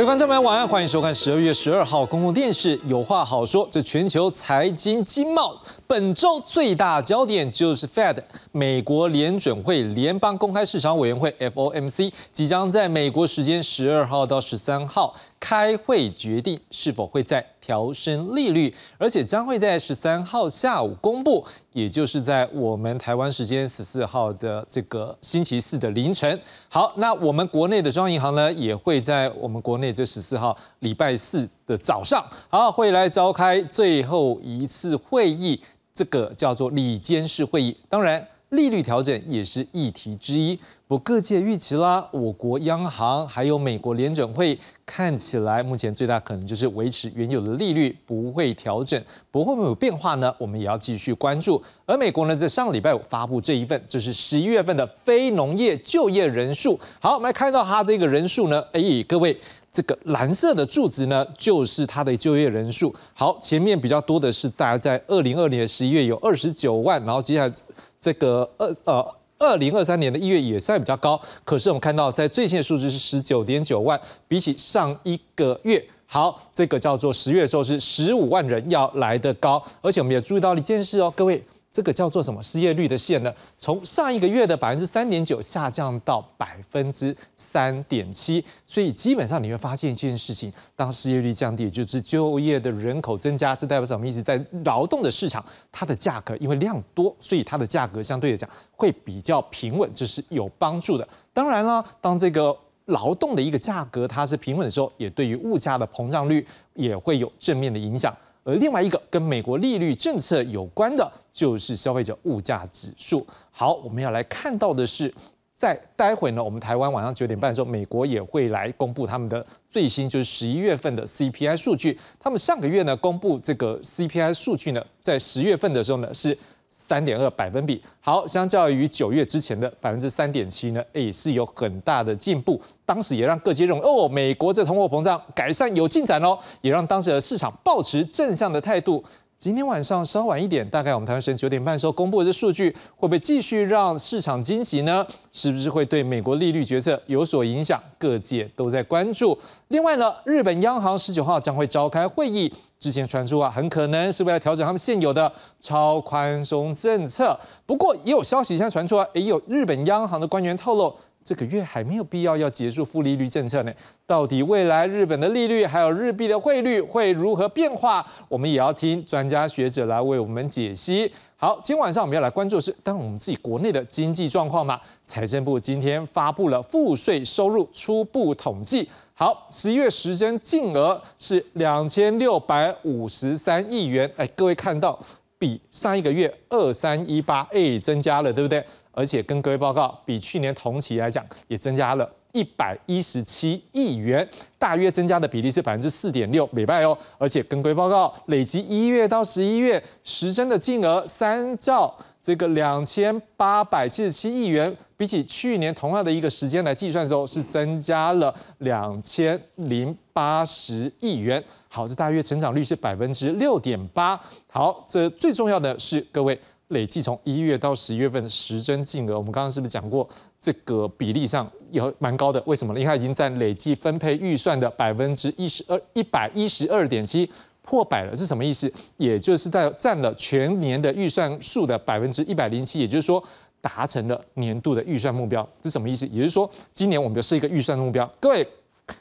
各位观众朋友，晚安，欢迎收看十二月十二号公共电视《有话好说》。这全球财经经贸本周最大焦点就是 Fed 美国联准会联邦公开市场委员会 FOMC 即将在美国时间十二号到十三号。开会决定是否会再调升利率，而且将会在十三号下午公布，也就是在我们台湾时间十四号的这个星期四的凌晨。好，那我们国内的中央银行呢，也会在我们国内这十四号礼拜四的早上，好会来召开最后一次会议，这个叫做里监事会议。当然。利率调整也是议题之一，不各界预期啦。我国央行还有美国联准会看起来目前最大可能就是维持原有的利率，不会调整。不会不会有变化呢？我们也要继续关注。而美国呢，在上礼拜五发布这一份，就是十一月份的非农业就业人数。好，我们来看到它这个人数呢，哎，各位，这个蓝色的柱子呢，就是它的就业人数。好，前面比较多的是大家在二零二零年十一月有二十九万，然后接下来。这个二呃二零二三年的一月也算比较高，可是我们看到在最新的数字是十九点九万，比起上一个月，好，这个叫做十月的时候是十五万人要来的高，而且我们也注意到一件事哦，各位。这个叫做什么失业率的线呢？从上一个月的百分之三点九下降到百分之三点七，所以基本上你会发现一件事情：当失业率降低，也就是就业的人口增加，这代表什么意思？在劳动的市场，它的价格因为量多，所以它的价格相对来讲会比较平稳，这是有帮助的。当然了，当这个劳动的一个价格它是平稳的时候，也对于物价的膨胀率也会有正面的影响。而另外一个跟美国利率政策有关的，就是消费者物价指数。好，我们要来看到的是，在待会呢，我们台湾晚上九点半的时候，美国也会来公布他们的最新，就是十一月份的 CPI 数据。他们上个月呢公布这个 CPI 数据呢，在十月份的时候呢是。三点二百分比，好，相较于九月之前的百分之三点七呢，也，是有很大的进步。当时也让各界认为，哦，美国这通货膨胀改善有进展哦，也让当时的市场保持正向的态度。今天晚上稍晚一点，大概我们台湾时间九点半的时候公布的这数据，会不会继续让市场惊喜呢？是不是会对美国利率决策有所影响？各界都在关注。另外呢，日本央行十九号将会召开会议，之前传出啊，很可能是为了调整他们现有的超宽松政策。不过也有消息现在传出啊，也有日本央行的官员透露。这个月还没有必要要结束负利率政策呢？到底未来日本的利率还有日币的汇率会如何变化？我们也要听专家学者来为我们解析。好，今晚上我们要来关注的是，当然我们自己国内的经济状况嘛。财政部今天发布了赋税收入初步统计，好，十一月实征净额是两千六百五十三亿元。哎，各位看到比上一个月二三一八哎增加了，对不对？而且跟各位报告，比去年同期来讲，也增加了一百一十七亿元，大约增加的比例是百分之四点六，美拜哦。而且跟各位报告，累计一月到十一月实增的金额三兆这个两千八百七十七亿元，比起去年同样的一个时间来计算的时候，是增加了两千零八十亿元。好，这大约成长率是百分之六点八。好，这最重要的是各位。累计从一月到十一月份的实增金额，我们刚刚是不是讲过这个比例上有蛮高的？为什么呢？因为它已经占累计分配预算的百分之一十二一百一十二点七，破百了。是什么意思？也就是在占了全年的预算数的百分之一百零七，也就是说达成了年度的预算目标。是什么意思？也就是说今年我们就是一个预算目标，各位。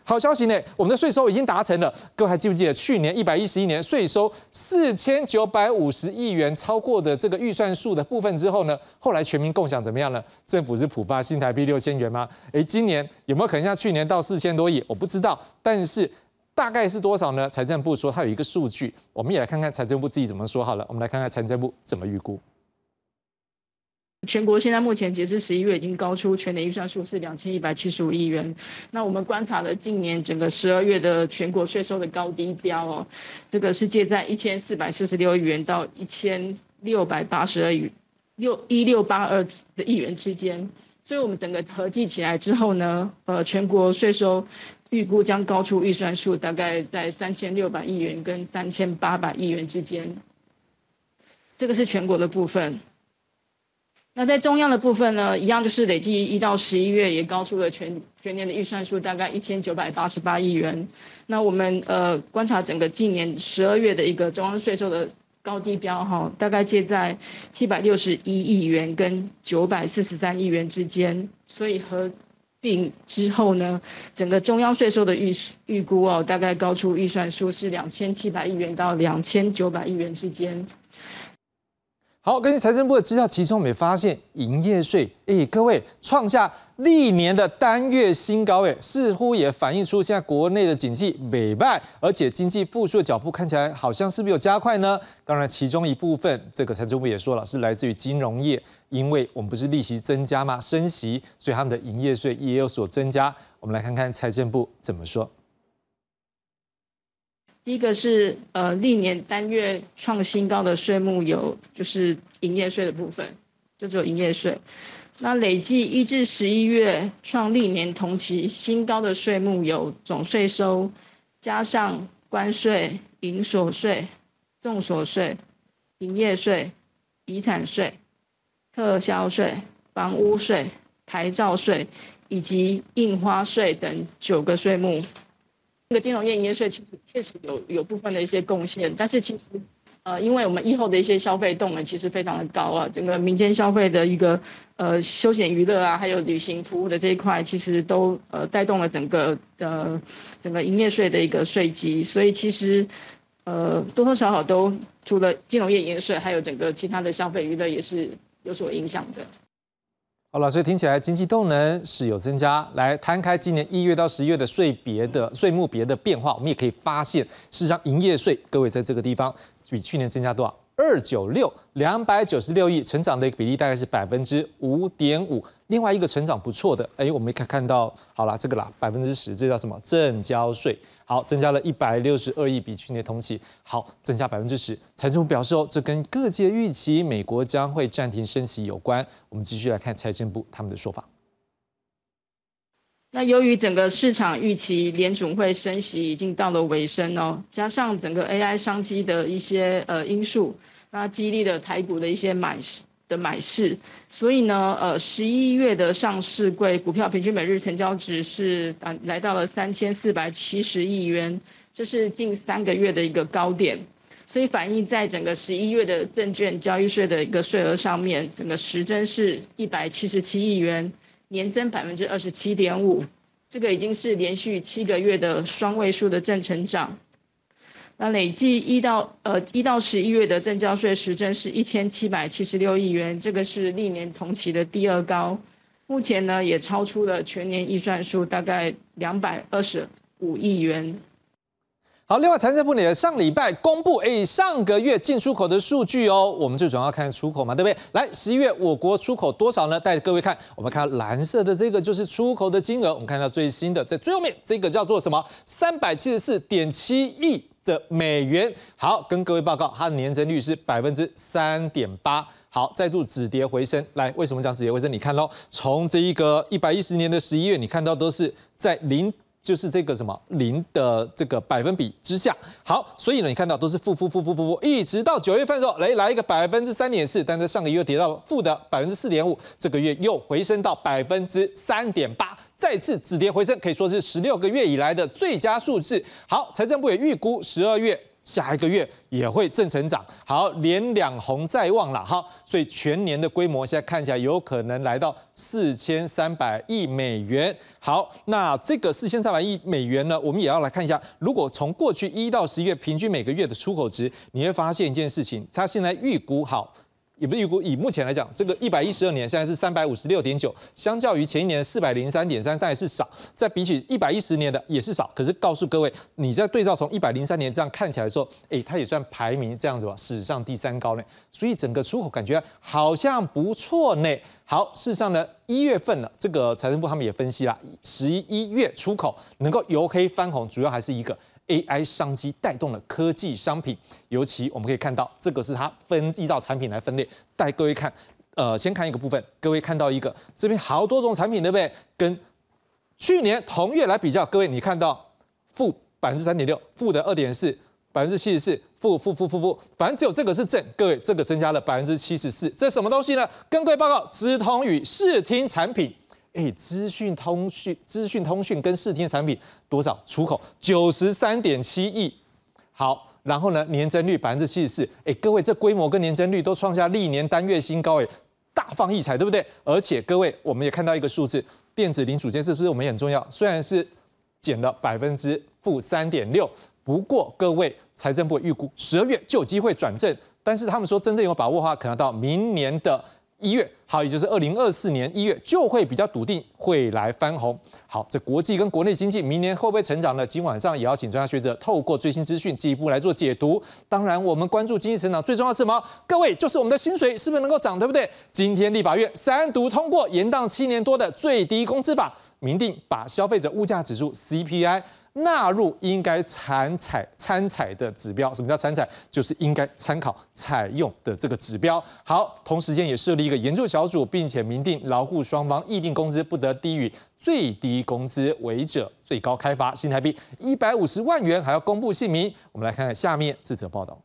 好消息呢，我们的税收已经达成了。各位还记不记得去年一百一十一年税收四千九百五十亿元超过的这个预算数的部分之后呢？后来全民共享怎么样呢？政府是普发新台币六千元吗？诶，今年有没有可能像去年到四千多亿？我不知道，但是大概是多少呢？财政部说它有一个数据，我们也来看看财政部自己怎么说好了。我们来看看财政部怎么预估。全国现在目前截至十一月，已经高出全年预算数是两千一百七十五亿元。那我们观察了近年整个十二月的全国税收的高低标哦，这个是介在一千四百四十六亿元到一千六百八十二亿六一六八二的亿元之间。所以我们整个合计起来之后呢，呃，全国税收预估将高出预算数，大概在三千六百亿元跟三千八百亿元之间。这个是全国的部分。那在中央的部分呢，一样就是累计一到十一月也高出了全全年的预算数，大概一千九百八十八亿元。那我们呃观察整个今年十二月的一个中央税收的高低标哈，大概介在七百六十一亿元跟九百四十三亿元之间，所以和并之后呢，整个中央税收的预预估哦，大概高出预算数是两千七百亿元到两千九百亿元之间。好，根据财政部的资料，其中我们也发现营业税，哎，各位创下历年的单月新高，哎，似乎也反映出现在国内的经济美败，而且经济复苏的脚步看起来好像是不是有加快呢？当然，其中一部分，这个财政部也说了，是来自于金融业，因为我们不是利息增加吗？升息，所以他们的营业税也有所增加。我们来看看财政部怎么说。一个是呃历年单月创新高的税目有，就是营业税的部分，就只有营业税。那累计一至十一月创历年同期新高的税目有总税收，加上关税、营所税、重所税、营业税、遗产税、特销税、房屋税、牌照税以及印花税等九个税目。这个金融业营业税其实确实有有部分的一些贡献，但是其实，呃，因为我们以后的一些消费动能其实非常的高啊，整个民间消费的一个呃休闲娱乐啊，还有旅行服务的这一块，其实都呃带动了整个呃整个营业税的一个税基，所以其实呃多多少少都除了金融业营业税，还有整个其他的消费娱乐也是有所影响的。好了，所以听起来经济动能是有增加。来摊开今年一月到十一月的税别的税目别的变化，我们也可以发现，事实上营业税，各位在这个地方比去年增加多少？二九六两百九十六亿，成长的一个比例大概是百分之五点五。另外一个成长不错的，哎，我们可以看到，好了，这个啦，百分之十，这叫什么？正交税。好，增加了一百六十二亿，比去年同期好增加百分之十。财政部表示哦，这跟各界预期美国将会暂停升息有关。我们继续来看财政部他们的说法。那由于整个市场预期联储会升息已经到了尾声哦，加上整个 AI 商机的一些呃因素，那激励了台股的一些买市。的买市，所以呢，呃，十一月的上市柜股票平均每日成交值是啊来到了三千四百七十亿元，这是近三个月的一个高点，所以反映在整个十一月的证券交易税的一个税额上面，整个实增是一百七十七亿元，年增百分之二十七点五，这个已经是连续七个月的双位数的正成长。那累计一到呃一到十一月的正交税实征是一千七百七十六亿元，这个是历年同期的第二高，目前呢也超出了全年预算数大概两百二十五亿元。好，另外财政部呢上礼拜公布诶上个月进出口的数据哦，我们最主要看出口嘛，对不对？来十一月我国出口多少呢？带着各位看，我们看蓝色的这个就是出口的金额，我们看到最新的在最后面这个叫做什么？三百七十四点七亿。的美元好，跟各位报告，它的年增率是百分之三点八，好，再度止跌回升。来，为什么讲止跌回升？你看喽，从这一个一百一十年的十一月，你看到都是在零。就是这个什么零的这个百分比之下，好，所以呢，你看到都是负负负负负负，一直到九月份的时候，来来一个百分之三点四，但在上个月跌到负的百分之四点五，这个月又回升到百分之三点八，再次止跌回升，可以说是十六个月以来的最佳数字。好，财政部也预估十二月。下一个月也会正成长，好，连两红在望了哈，所以全年的规模现在看起来有可能来到四千三百亿美元。好，那这个四千三百亿美元呢，我们也要来看一下，如果从过去一到十一月平均每个月的出口值，你会发现一件事情，它现在预估好。也不是预估，以目前来讲，这个一百一十二年现在是三百五十六点九，相较于前一年四百零三点三，但是少。再比起一百一十年的也是少。可是告诉各位，你在对照从一百零三年这样看起来的时候，哎，它也算排名这样子吧，史上第三高呢。所以整个出口感觉好像不错呢。好，事实上呢，一月份呢，这个财政部他们也分析了，十一月出口能够由黑翻红，主要还是一个。AI 商机带动了科技商品，尤其我们可以看到，这个是它分依照产品来分类，带各位看。呃，先看一个部分，各位看到一个这边好多种产品，对不对？跟去年同月来比较，各位你看到负百分之三点六，负的二点四，百分之七十四，负负负负负，反正只有这个是正。各位，这个增加了百分之七十四，这什么东西呢？跟各位报告，直通与视听产品，哎，资讯通讯、资讯通讯跟视听产品多少出口？九十三点七亿。好。然后呢，年增率百分之七十四，哎，各位，这规模跟年增率都创下历年单月新高，哎，大放异彩，对不对？而且各位，我们也看到一个数字，电子零组件是不是我们也很重要？虽然是减了百分之负三点六，不过各位，财政部预估十二月就有机会转正，但是他们说真正有把握的话，可能到明年的。一月好，也就是二零二四年一月就会比较笃定会来翻红。好，这国际跟国内经济明年会不会成长呢？今晚上也要请专家学者透过最新资讯进一步来做解读。当然，我们关注经济成长最重要是什么？各位就是我们的薪水是不是能够涨，对不对？今天立法院三读通过延宕七年多的最低工资法，明定把消费者物价指数 CPI。纳入应该参采参采的指标，什么叫参采？就是应该参考采用的这个指标。好，同时间也设立一个研究小组，并且明定劳雇双方议定工资不得低于最低工资，违者最高开罚新台币一百五十万元，还要公布姓名。我们来看看下面这则报道。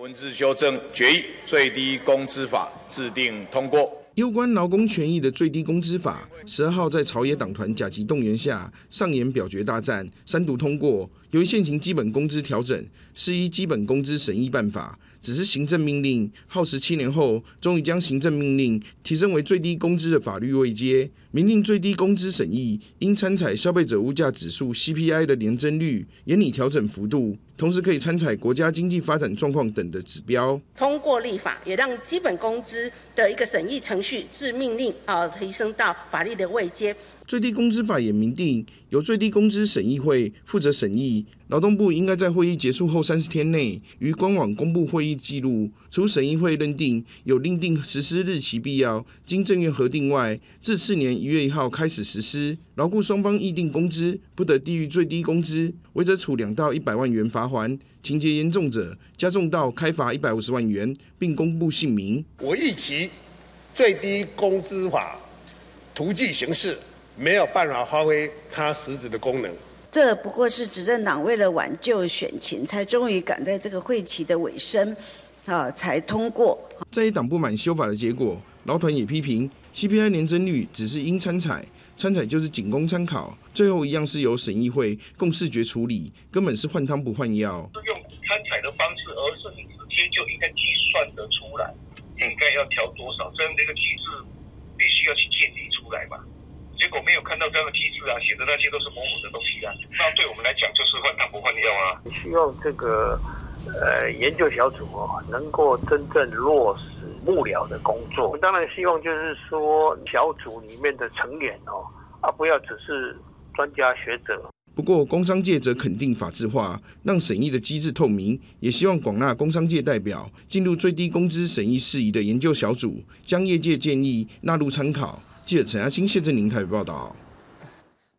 文字修正决议，最低工资法制定通过。攸关劳工权益的最低工资法，十二号在朝野党团甲级动员下上演表决大战，三读通过。由于现行基本工资调整是依基本工资审议办法。只是行政命令，耗时七年后，终于将行政命令提升为最低工资的法律位阶。明定最低工资审议应参采消费者物价指数 CPI 的年增率，严拟调整幅度，同时可以参采国家经济发展状况等的指标。通过立法，也让基本工资的一个审议程序自命令啊提升到法律的位阶。最低工资法也明定，由最低工资审议会负责审议。劳动部应该在会议结束后三十天内于官网公布会议记录。除审议会认定有另定实施日期必要，经政院核定外，自次年一月一号开始实施。劳雇双方议定工资不得低于最低工资，违者处两到一百万元罚款，情节严重者加重到开罚一百五十万元，并公布姓名。我预期最低工资法图具形式没有办法发挥它实质的功能。这不过是执政党为了挽救选情，才终于赶在这个会期的尾声，啊，才通过。在于党不满修法的结果，劳团也批评 CPI 年增率只是应参采，参采就是仅供参考，最后一样是由审议会共视觉处理，根本是换汤不换药。是用参采的方式，而是你直接就应该计算得出来，应该要调多少，这样的一个机制必须要去建立出来嘛。结果没有看到这样的机制啊，写的那些都是模糊的东西啊。那对我们来讲就是换汤不换药啊。需要这个呃研究小组哦，能够真正落实幕僚的工作。我当然希望就是说小组里面的成员哦，啊不要只是专家学者。不过工商界则肯定法制化，让审议的机制透明，也希望广纳工商界代表进入最低工资审议事宜的研究小组，将业界建议纳入参考。记者陈亚新、谢振宁台报道。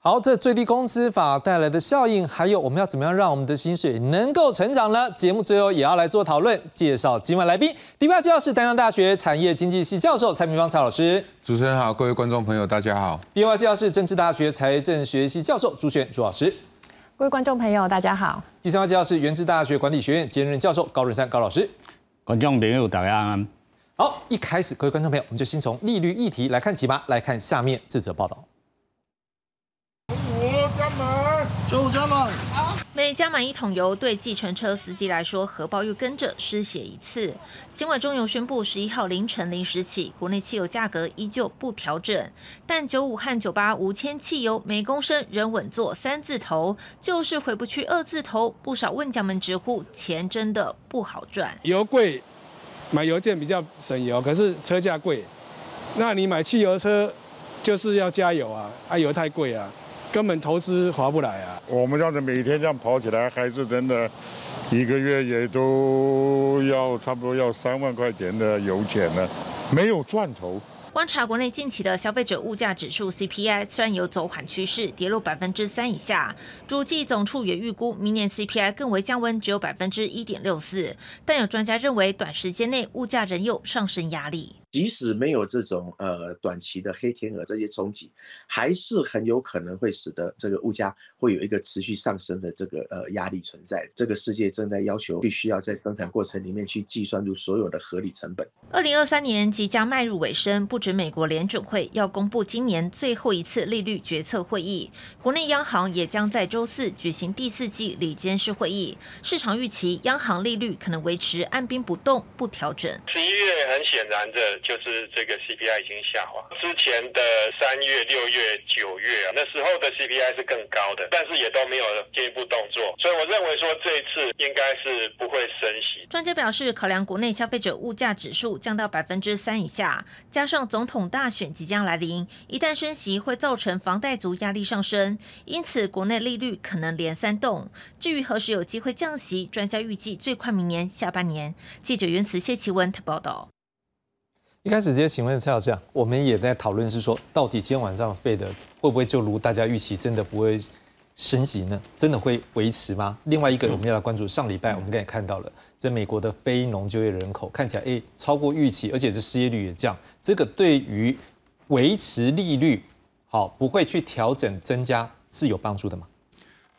好，这最低工资法带来的效应，还有我们要怎么样让我们的薪水能够成长呢？节目最后也要来做讨论，介绍今晚来宾。第八介绍是丹阳大学产业经济系教授蔡明芳蔡老师。主持人好，各位观众朋友大家好。第二介绍是政治大学财政学系教授朱璇朱老师。各位观众朋友大家好。第三位介绍是原治大学管理学院兼任教授高润山高老师。观众朋友大家好。好，一开始各位观众朋友，我们就先从利率议题来看起吧。来看下面这则报道。我加满，就加满。每加满一桶油，对计程车司机来说，荷包又跟着失血一次。今晚中油宣布，十一号凌晨零时起，国内汽油价格依旧不调整，但九五和九八无铅汽油每公升仍稳坐三字头，就是回不去二字头。不少问家们直呼，钱真的不好赚。油贵。买油电比较省油，可是车价贵。那你买汽油车就是要加油啊，啊油太贵啊，根本投资划不来啊。我们这样子每天这样跑起来，还是真的，一个月也都要差不多要三万块钱的油钱呢，没有赚头。观察国内近期的消费者物价指数 CPI，虽然有走缓趋势，跌落百分之三以下。主计总处也预估明年 CPI 更为降温，只有百分之一点六四。但有专家认为，短时间内物价仍有上升压力。即使没有这种呃短期的黑天鹅这些冲击，还是很有可能会使得这个物价会有一个持续上升的这个呃压力存在。这个世界正在要求必须要在生产过程里面去计算出所有的合理成本。二零二三年即将迈入尾声，不止美国联准会要公布今年最后一次利率决策会议，国内央行也将在周四举行第四季里监事会议。市场预期央行利率可能维持按兵不动，不调整。十一月很显然的就是这个 CPI 已经下滑，之前的三月、六月、九月啊，那时候的 CPI 是更高的，但是也都没有进一步动作，所以我认为说这一次应该是不会升息。专家表示，考量国内消费者物价指数降到百分之三以下，加上总统大选即将来临，一旦升息会造成房贷族压力上升，因此国内利率可能连三动。至于何时有机会降息，专家预计最快明年下半年。记者袁慈谢奇文报道。一开始直接请问蔡老师啊，我们也在讨论是说，到底今天晚上费的会不会就如大家预期，真的不会升息呢？真的会维持吗？另外一个我们要来关注，上礼拜我们刚才看到了，在美国的非农就业人口看起来哎超过预期，而且这失业率也降，这个对于维持利率好不会去调整增加是有帮助的吗？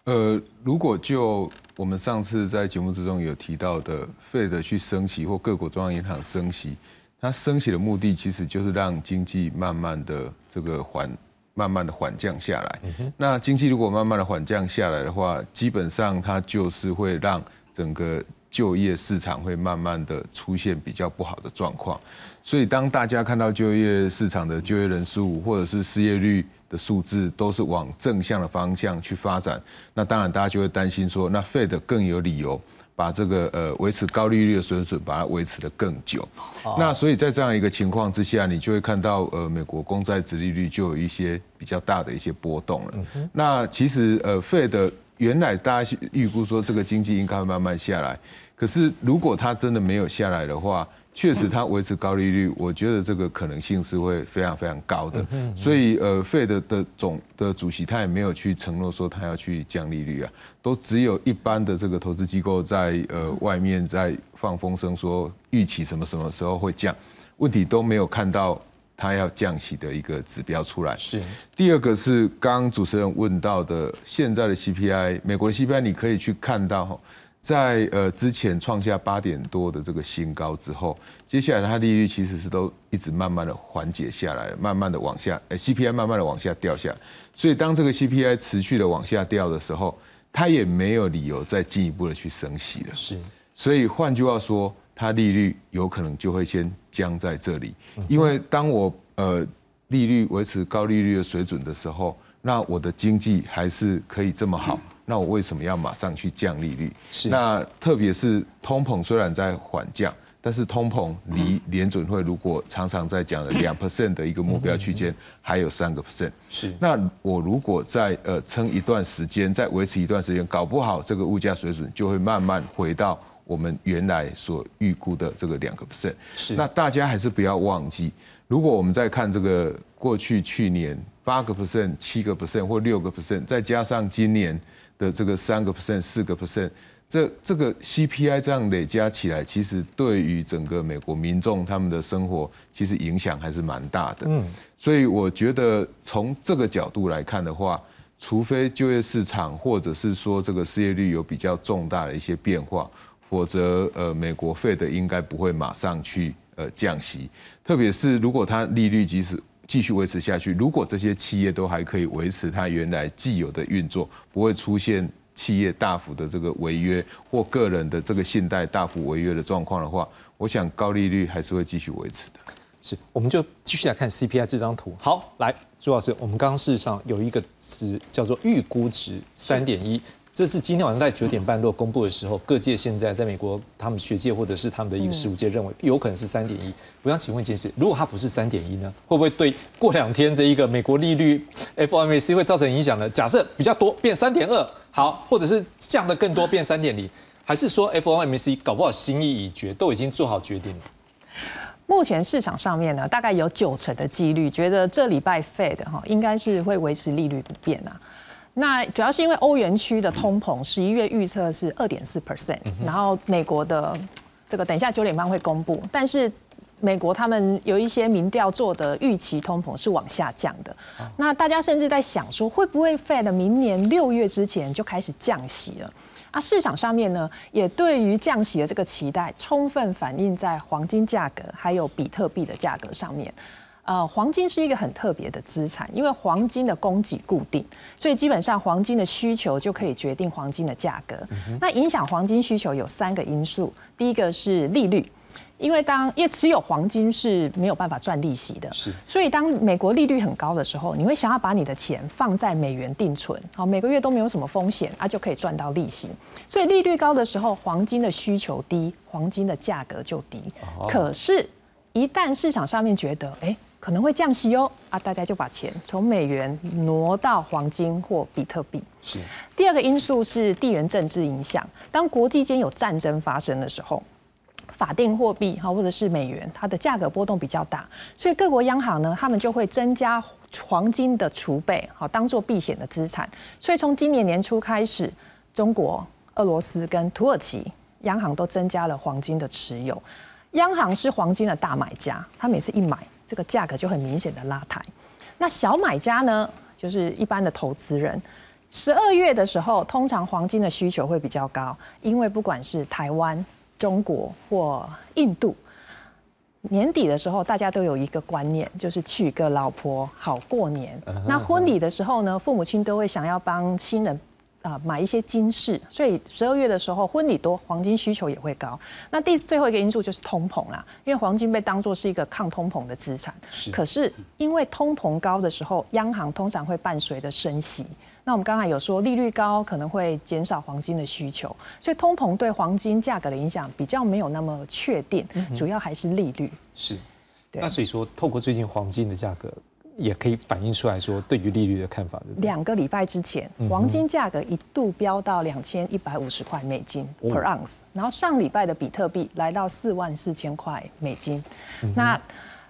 呃，如果就我们上次在节目之中有提到的，Fed 去升息或各国中央银行升息。它升息的目的其实就是让经济慢慢的这个缓，慢慢的缓降下来。那经济如果慢慢的缓降下来的话，基本上它就是会让整个就业市场会慢慢的出现比较不好的状况。所以当大家看到就业市场的就业人数或者是失业率的数字都是往正向的方向去发展，那当然大家就会担心说，那 Fed 更有理由。把这个呃维持高利率的水准，把它维持的更久。那所以在这样一个情况之下，你就会看到呃美国公债殖利率就有一些比较大的一些波动了。那其实呃费的原来大家预估说这个经济应该会慢慢下来，可是如果它真的没有下来的话。确实，它维持高利率，我觉得这个可能性是会非常非常高的。所以，呃，Fed 的总的主席他也没有去承诺说他要去降利率啊，都只有一般的这个投资机构在呃外面在放风声说预期什么什么时候会降，问题都没有看到他要降息的一个指标出来。是。第二个是刚刚主持人问到的，现在的 CPI，美国的 CPI 你可以去看到哈。在呃之前创下八点多的这个新高之后，接下来它利率其实是都一直慢慢的缓解下来，慢慢的往下，呃 CPI 慢慢的往下掉下，所以当这个 CPI 持续的往下掉的时候，它也没有理由再进一步的去升息了。是，所以换句话说，它利率有可能就会先僵在这里，因为当我呃利率维持高利率的水准的时候，那我的经济还是可以这么好。那我为什么要马上去降利率？是那特别是通膨虽然在缓降，但是通膨离联准会如果常常在讲的两 percent 的一个目标区间还有三个 percent。是那我如果在呃撑一段时间，再维持一段时间，搞不好这个物价水准就会慢慢回到我们原来所预估的这个两个 percent。是那大家还是不要忘记，如果我们再看这个过去去年八个 percent、七个 percent 或六个 percent，再加上今年。的这个三个 percent、四个 percent，这这个 CPI 这样累加起来，其实对于整个美国民众他们的生活，其实影响还是蛮大的。嗯，所以我觉得从这个角度来看的话，除非就业市场或者是说这个失业率有比较重大的一些变化，否则呃，美国费的应该不会马上去呃降息，特别是如果它利率即使。继续维持下去。如果这些企业都还可以维持它原来既有的运作，不会出现企业大幅的这个违约或个人的这个信贷大幅违约的状况的话，我想高利率还是会继续维持的。是，我们就继续来看 CPI 这张图。好，来，朱老师，我们刚刚事实上有一个值叫做预估值三点一。这是今天晚上在九点半落公布的时候，各界现在在美国，他们学界或者是他们的一个事务界认为有可能是三点一。我想请问一件事，如果它不是三点一呢，会不会对过两天这一个美国利率 FOMC 会造成影响呢？假设比较多变三点二，好，或者是降的更多变三点零，还是说 FOMC 搞不好心意已决，都已经做好决定了？目前市场上面呢，大概有九成的几率觉得这礼拜 Fed 哈应该是会维持利率不变啊。那主要是因为欧元区的通膨十一月预测是二点四 percent，然后美国的这个等一下九点半会公布，但是美国他们有一些民调做的预期通膨是往下降的，那大家甚至在想说，会不会 Fed 明年六月之前就开始降息了？啊，市场上面呢，也对于降息的这个期待，充分反映在黄金价格还有比特币的价格上面。呃，黄金是一个很特别的资产，因为黄金的供给固定，所以基本上黄金的需求就可以决定黄金的价格。那影响黄金需求有三个因素，第一个是利率。因为当因为持有黄金是没有办法赚利息的，是，所以当美国利率很高的时候，你会想要把你的钱放在美元定存，好，每个月都没有什么风险，啊，就可以赚到利息。所以利率高的时候，黄金的需求低，黄金的价格就低。可是，一旦市场上面觉得，哎，可能会降息哦，啊，大家就把钱从美元挪到黄金或比特币。是。第二个因素是地缘政治影响，当国际间有战争发生的时候。法定货币哈，或者是美元，它的价格波动比较大，所以各国央行呢，他们就会增加黄金的储备，好当做避险的资产。所以从今年年初开始，中国、俄罗斯跟土耳其央行都增加了黄金的持有。央行是黄金的大买家，他每次一买，这个价格就很明显的拉抬。那小买家呢，就是一般的投资人，十二月的时候，通常黄金的需求会比较高，因为不管是台湾。中国或印度年底的时候，大家都有一个观念，就是娶个老婆好过年。那婚礼的时候呢，父母亲都会想要帮新人啊买一些金饰，所以十二月的时候婚礼多，黄金需求也会高。那第最后一个因素就是通膨啦，因为黄金被当作是一个抗通膨的资产。是，可是因为通膨高的时候，央行通常会伴随的升息。那我们刚才有说利率高可能会减少黄金的需求，所以通膨对黄金价格的影响比较没有那么确定，主要还是利率。是，那所以说透过最近黄金的价格，也可以反映出来说对于利率的看法。两个礼拜之前，黄金价格一度飙到两千一百五十块美金 per ounce，然后上礼拜的比特币来到四万四千块美金，那。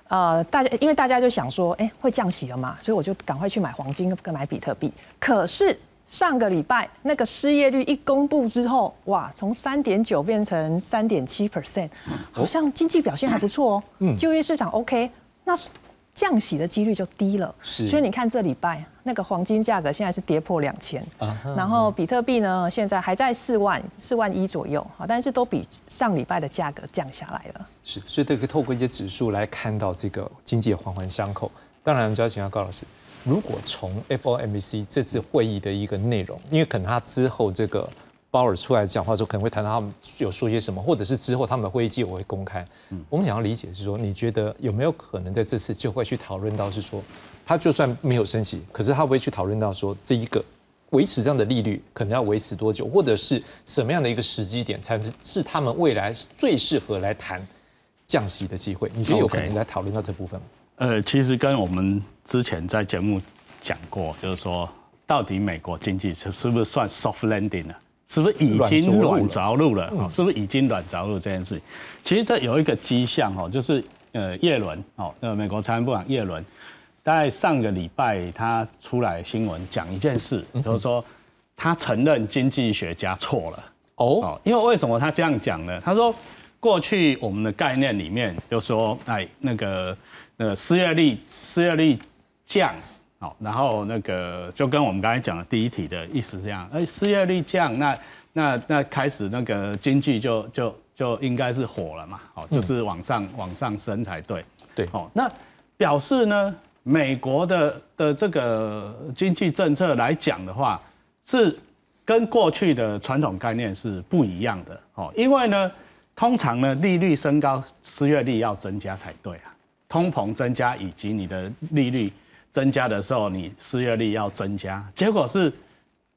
呃，大家因为大家就想说，哎，会降息了嘛，所以我就赶快去买黄金跟买比特币。可是上个礼拜那个失业率一公布之后，哇，从三点九变成三点七 percent，好像经济表现还不错哦，嗯，就业市场 OK，那。降息的几率就低了，是所以你看这礼拜那个黄金价格现在是跌破两千，然后比特币呢现在还在四万四万一左右，好，但是都比上礼拜的价格降下来了。是，所以这个透过一些指数来看到这个经济环环相扣。当然，我们就要请教高老师，如果从 FOMC 这次会议的一个内容，因为可能他之后这个。鲍尔出来讲话的时候，可能会谈到他们有说些什么，或者是之后他们的会议记我会公开。我们想要理解是说，你觉得有没有可能在这次就会去讨论到是说，他就算没有升息，可是他会去讨论到说，这一个维持这样的利率可能要维持多久，或者是什么样的一个时机点才是他们未来最适合来谈降息的机会？你觉得有可能来讨论到这部分吗？呃，其实跟我们之前在节目讲过，就是说，到底美国经济是是不是算 soft landing 呢？是不是已经软着陆了？哦，是不是已经软着陆这件事情？其实这有一个迹象哦，就是呃，叶伦哦，那美国财政部长叶伦，在上个礼拜他出来新闻讲一件事，就是说他承认经济学家错了哦，因为为什么他这样讲呢？他说过去我们的概念里面就说，哎，那个呃失业率失业率降。好，然后那个就跟我们刚才讲的第一题的意思这样，哎，失业率降，那那那开始那个经济就就就应该是火了嘛，好，就是往上往上升才对，对，好，那表示呢，美国的的这个经济政策来讲的话，是跟过去的传统概念是不一样的，哦，因为呢，通常呢，利率升高，失业率要增加才对啊，通膨增加以及你的利率。增加的时候，你失业率要增加，结果是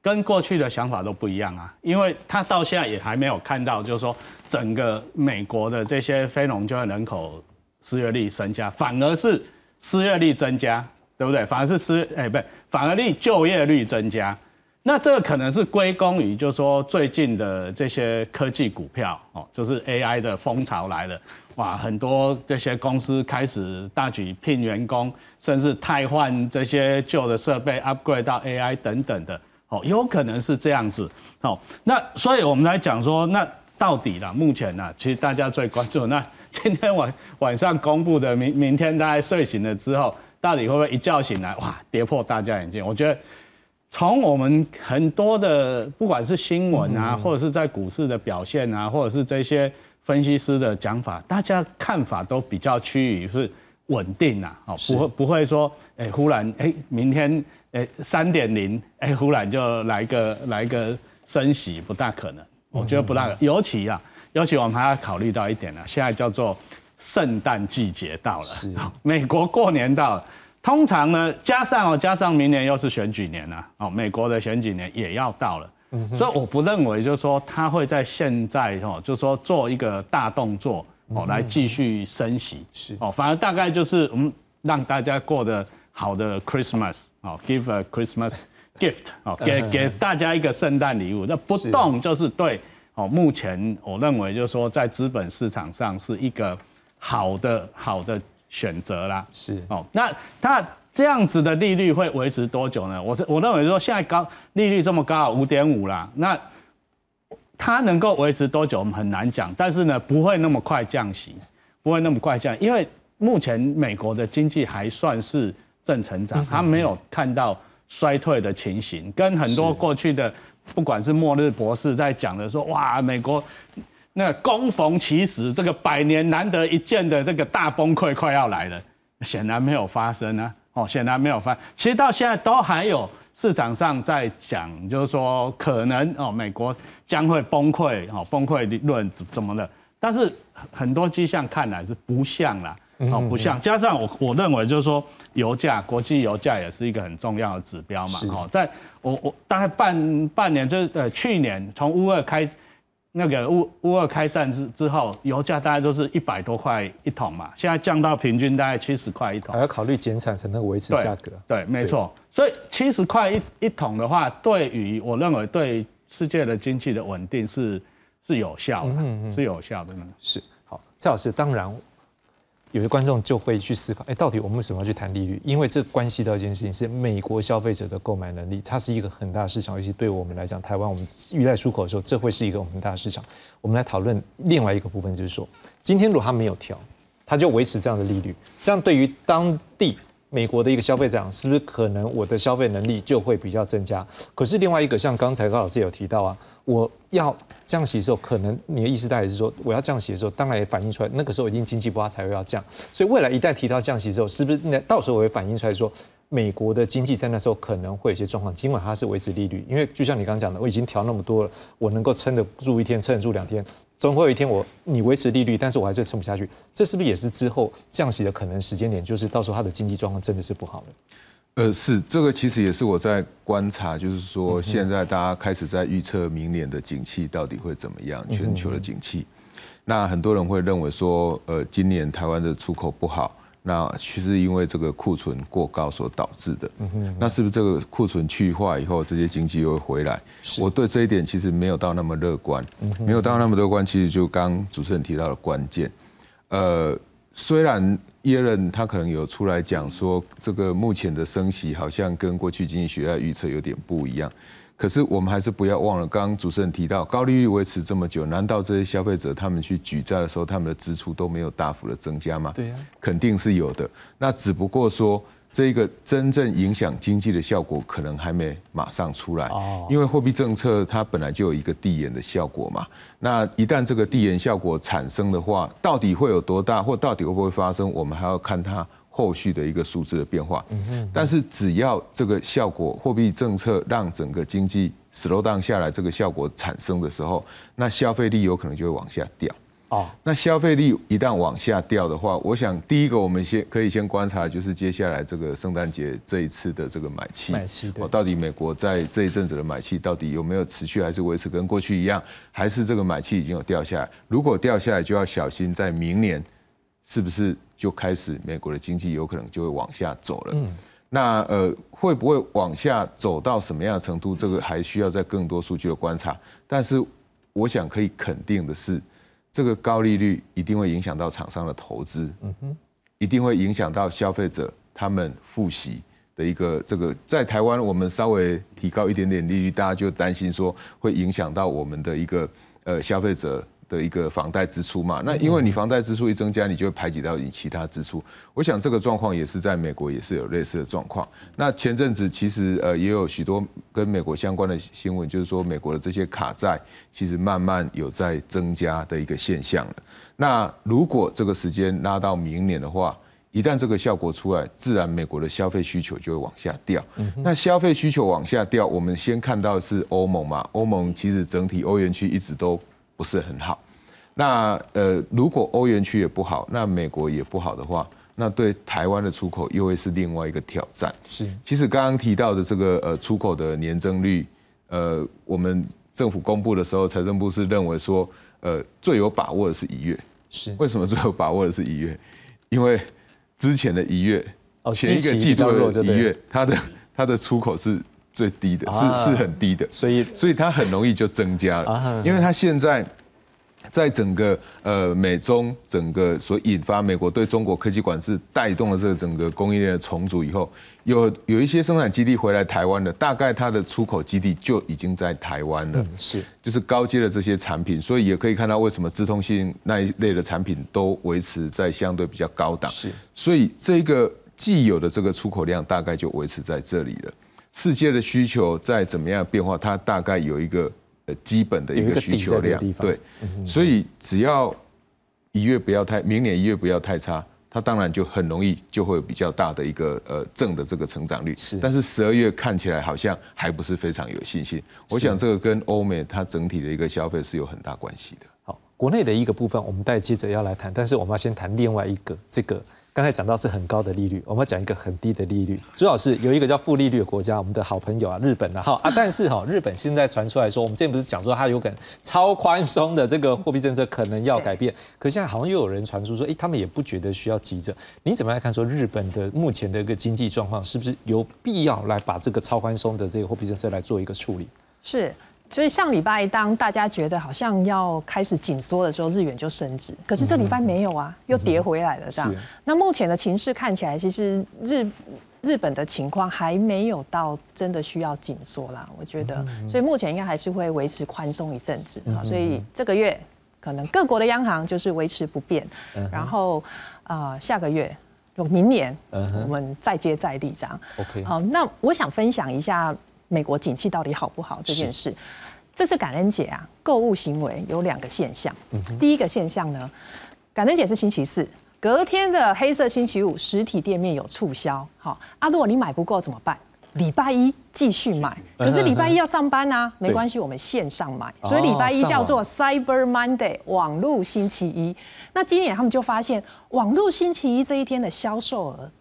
跟过去的想法都不一样啊，因为他到现在也还没有看到，就是说整个美国的这些非农就业人口失业率增加，反而是失业率增加，对不对？反而是失哎，不，反而率就业率增加。那这个可能是归功于，就是说最近的这些科技股票哦，就是 AI 的风潮来了，哇，很多这些公司开始大举聘员工，甚至汰换这些旧的设备，upgrade 到 AI 等等的，哦，有可能是这样子，哦，那所以我们来讲说，那到底啦，目前呢，其实大家最关注那今天晚晚上公布的，明明天大家睡醒了之后，到底会不会一觉醒来，哇，跌破大家眼镜？我觉得从我们很多的，不管是新闻啊，或者是在股市的表现啊，或者是这些分析师的讲法，大家看法都比较趋于是稳定啊，哦，不会不会说，哎，忽然哎，明天哎三点零，哎，忽然就来个来个升息，不大可能。我觉得不大，尤其啊，尤其我们还要考虑到一点呢，现在叫做圣诞季节到了，是。美国过年到了，通常呢，加上哦，加上明年又是选举年了，哦，美国的选举年也要到了，所以我不认为就是说他会在现在哦，就是说做一个大动作哦，来继续升息，是哦，反而大概就是我们让大家过得好的 Christmas 哦，give a Christmas。gift 哦，给给大家一个圣诞礼物，那不动就是对哦。目前我认为就是说，在资本市场上是一个好的好的选择啦。是哦，那它这样子的利率会维持多久呢？我我认为说现在高利率这么高，五点五啦，那它能够维持多久我们很难讲，但是呢不会那么快降息，不会那么快降，因为目前美国的经济还算是正成长，它没有看到。衰退的情形，跟很多过去的，不管是末日博士在讲的说，哇，美国那攻逢其时，这个百年难得一见的这个大崩溃快要来了，显然没有发生啊，哦，显然没有翻，其实到现在都还有市场上在讲，就是说可能哦，美国将会崩溃，哦，崩溃论怎怎么的，但是很多迹象看来是不像啦，哦，不像，加上我我认为就是说。油价，国际油价也是一个很重要的指标嘛。哦，在我我大概半半年，就是呃去年从乌二开那个乌乌二开战之之后，油价大概都是一百多块一桶嘛，现在降到平均大概七十块一桶。还要考虑减产才能维持价格。对，没错。所以七十块一一桶的话，对于我认为对世界的经济的稳定是是有效的，是有效的。是好，蔡老师，当然。有些观众就会去思考，哎，到底我们为什么要去谈利率？因为这关系到一件事情，是美国消费者的购买能力，它是一个很大的市场，尤其对我们来讲，台湾我们依赖出口的时候，这会是一个很大的市场。我们来讨论另外一个部分，就是说，今天如果它没有调，它就维持这样的利率，这样对于当地。美国的一个消费者是不是可能我的消费能力就会比较增加？可是另外一个，像刚才高老师有提到啊，我要降息的时候，可能你的意思大概是说，我要降息的时候，当然也反映出来，那个时候一定经济不好才会要降。所以未来一旦提到降息之后，是不是那到时候我会反映出来说？美国的经济在那时候可能会有些状况，尽管它是维持利率，因为就像你刚刚讲的，我已经调那么多了，我能够撑得住一天，撑得住两天，总会有一天我你维持利率，但是我还是撑不下去，这是不是也是之后降息的可能时间点？就是到时候它的经济状况真的是不好了。呃，是这个其实也是我在观察，就是说现在大家开始在预测明年的景气到底会怎么样，全球的景气。那很多人会认为说，呃，今年台湾的出口不好。那其实因为这个库存过高所导致的，那是不是这个库存去化以后，这些经济又会回来？我对这一点其实没有到那么乐观，没有到那么乐观。其实就刚主持人提到的关键，呃，虽然耶伦他可能有出来讲说，这个目前的升息好像跟过去经济学家预测有点不一样。可是我们还是不要忘了，刚刚主持人提到高利率维持这么久，难道这些消费者他们去举债的时候，他们的支出都没有大幅的增加吗？对呀，肯定是有的。那只不过说，这个真正影响经济的效果可能还没马上出来。哦，因为货币政策它本来就有一个递延的效果嘛。那一旦这个递延效果产生的话，到底会有多大，或到底会不会发生，我们还要看它。后续的一个数字的变化，但是只要这个效果，货币政策让整个经济 slow down 下来，这个效果产生的时候，那消费力有可能就会往下掉。哦，那消费力一旦往下掉的话，我想第一个我们先可以先观察，就是接下来这个圣诞节这一次的这个买气，买气哦，到底美国在这一阵子的买气到底有没有持续，还是维持跟过去一样，还是这个买气已经有掉下来？如果掉下来，就要小心在明年是不是？就开始，美国的经济有可能就会往下走了。嗯，那呃，会不会往下走到什么样的程度？这个还需要在更多数据的观察。但是，我想可以肯定的是，这个高利率一定会影响到厂商的投资。嗯哼，一定会影响到消费者他们复习的一个这个。在台湾，我们稍微提高一点点利率，大家就担心说会影响到我们的一个呃消费者。的一个房贷支出嘛。那因为你房贷支出一增加，你就会排挤到你其他支出。我想这个状况也是在美国也是有类似的状况。那前阵子其实呃也有许多跟美国相关的新闻，就是说美国的这些卡债其实慢慢有在增加的一个现象了。那如果这个时间拉到明年的话，一旦这个效果出来，自然美国的消费需求就会往下掉。那消费需求往下掉，我们先看到的是欧盟嘛？欧盟其实整体欧元区一直都不是很好。那呃，如果欧元区也不好，那美国也不好的话，那对台湾的出口又会是另外一个挑战。是，其实刚刚提到的这个呃出口的年增率，呃，我们政府公布的时候，财政部是认为说，呃，最有把握的是一月。是，为什么最有把握的是一月？因为之前的一月，哦，前一个季度的一月，它的它的出口是最低的，是是很低的，所以所以它很容易就增加了，因为它现在在整个呃美中整个所引发美国对中国科技管制带动了这个整个供应链的重组以后，有有一些生产基地回来台湾的，大概它的出口基地就已经在台湾了，是就是。高阶的这些产品，所以也可以看到为什么资通信那一类的产品都维持在相对比较高档，是，所以这个既有的这个出口量大概就维持在这里了。世界的需求在怎么样变化，它大概有一个呃基本的一个需求量，对，所以只要一月不要太，明年一月不要太差，它当然就很容易就会有比较大的一个呃正的这个成长率。是，但是十二月看起来好像还不是非常有信心。我想这个跟欧美它整体的一个消费是有很大关系的。好，国内的一个部分，我们待接着要来谈，但是我们要先谈另外一个这个。刚才讲到是很高的利率，我们要讲一个很低的利率。朱老师有一个叫负利率的国家，我们的好朋友啊，日本啊，哈啊，但是哈，日本现在传出来说，我们之前不是讲说它有可能超宽松的这个货币政策可能要改变，可现在好像又有人传出说，哎，他们也不觉得需要急着。你怎么来看说日本的目前的一个经济状况，是不是有必要来把这个超宽松的这个货币政策来做一个处理？是。所以上礼拜当大家觉得好像要开始紧缩的时候，日元就升值。可是这礼拜没有啊，又跌回来了。这样，那目前的情势看起来，其实日日本的情况还没有到真的需要紧缩啦。我觉得，所以目前应该还是会维持宽松一阵子啊。所以这个月可能各国的央行就是维持不变，然后啊下个月就明年我们再接再厉这样。OK，好，那我想分享一下美国景气到底好不好这件事。这次感恩节啊，购物行为有两个现象。第一个现象呢，感恩节是星期四，隔天的黑色星期五，实体店面有促销。好，啊，如果你买不够怎么办？礼拜一继续买。可是礼拜一要上班啊，没关系，我们线上买。所以礼拜一叫做 Cyber Monday，网络星期一。那今年他们就发现，网络星期一这一天的销售额。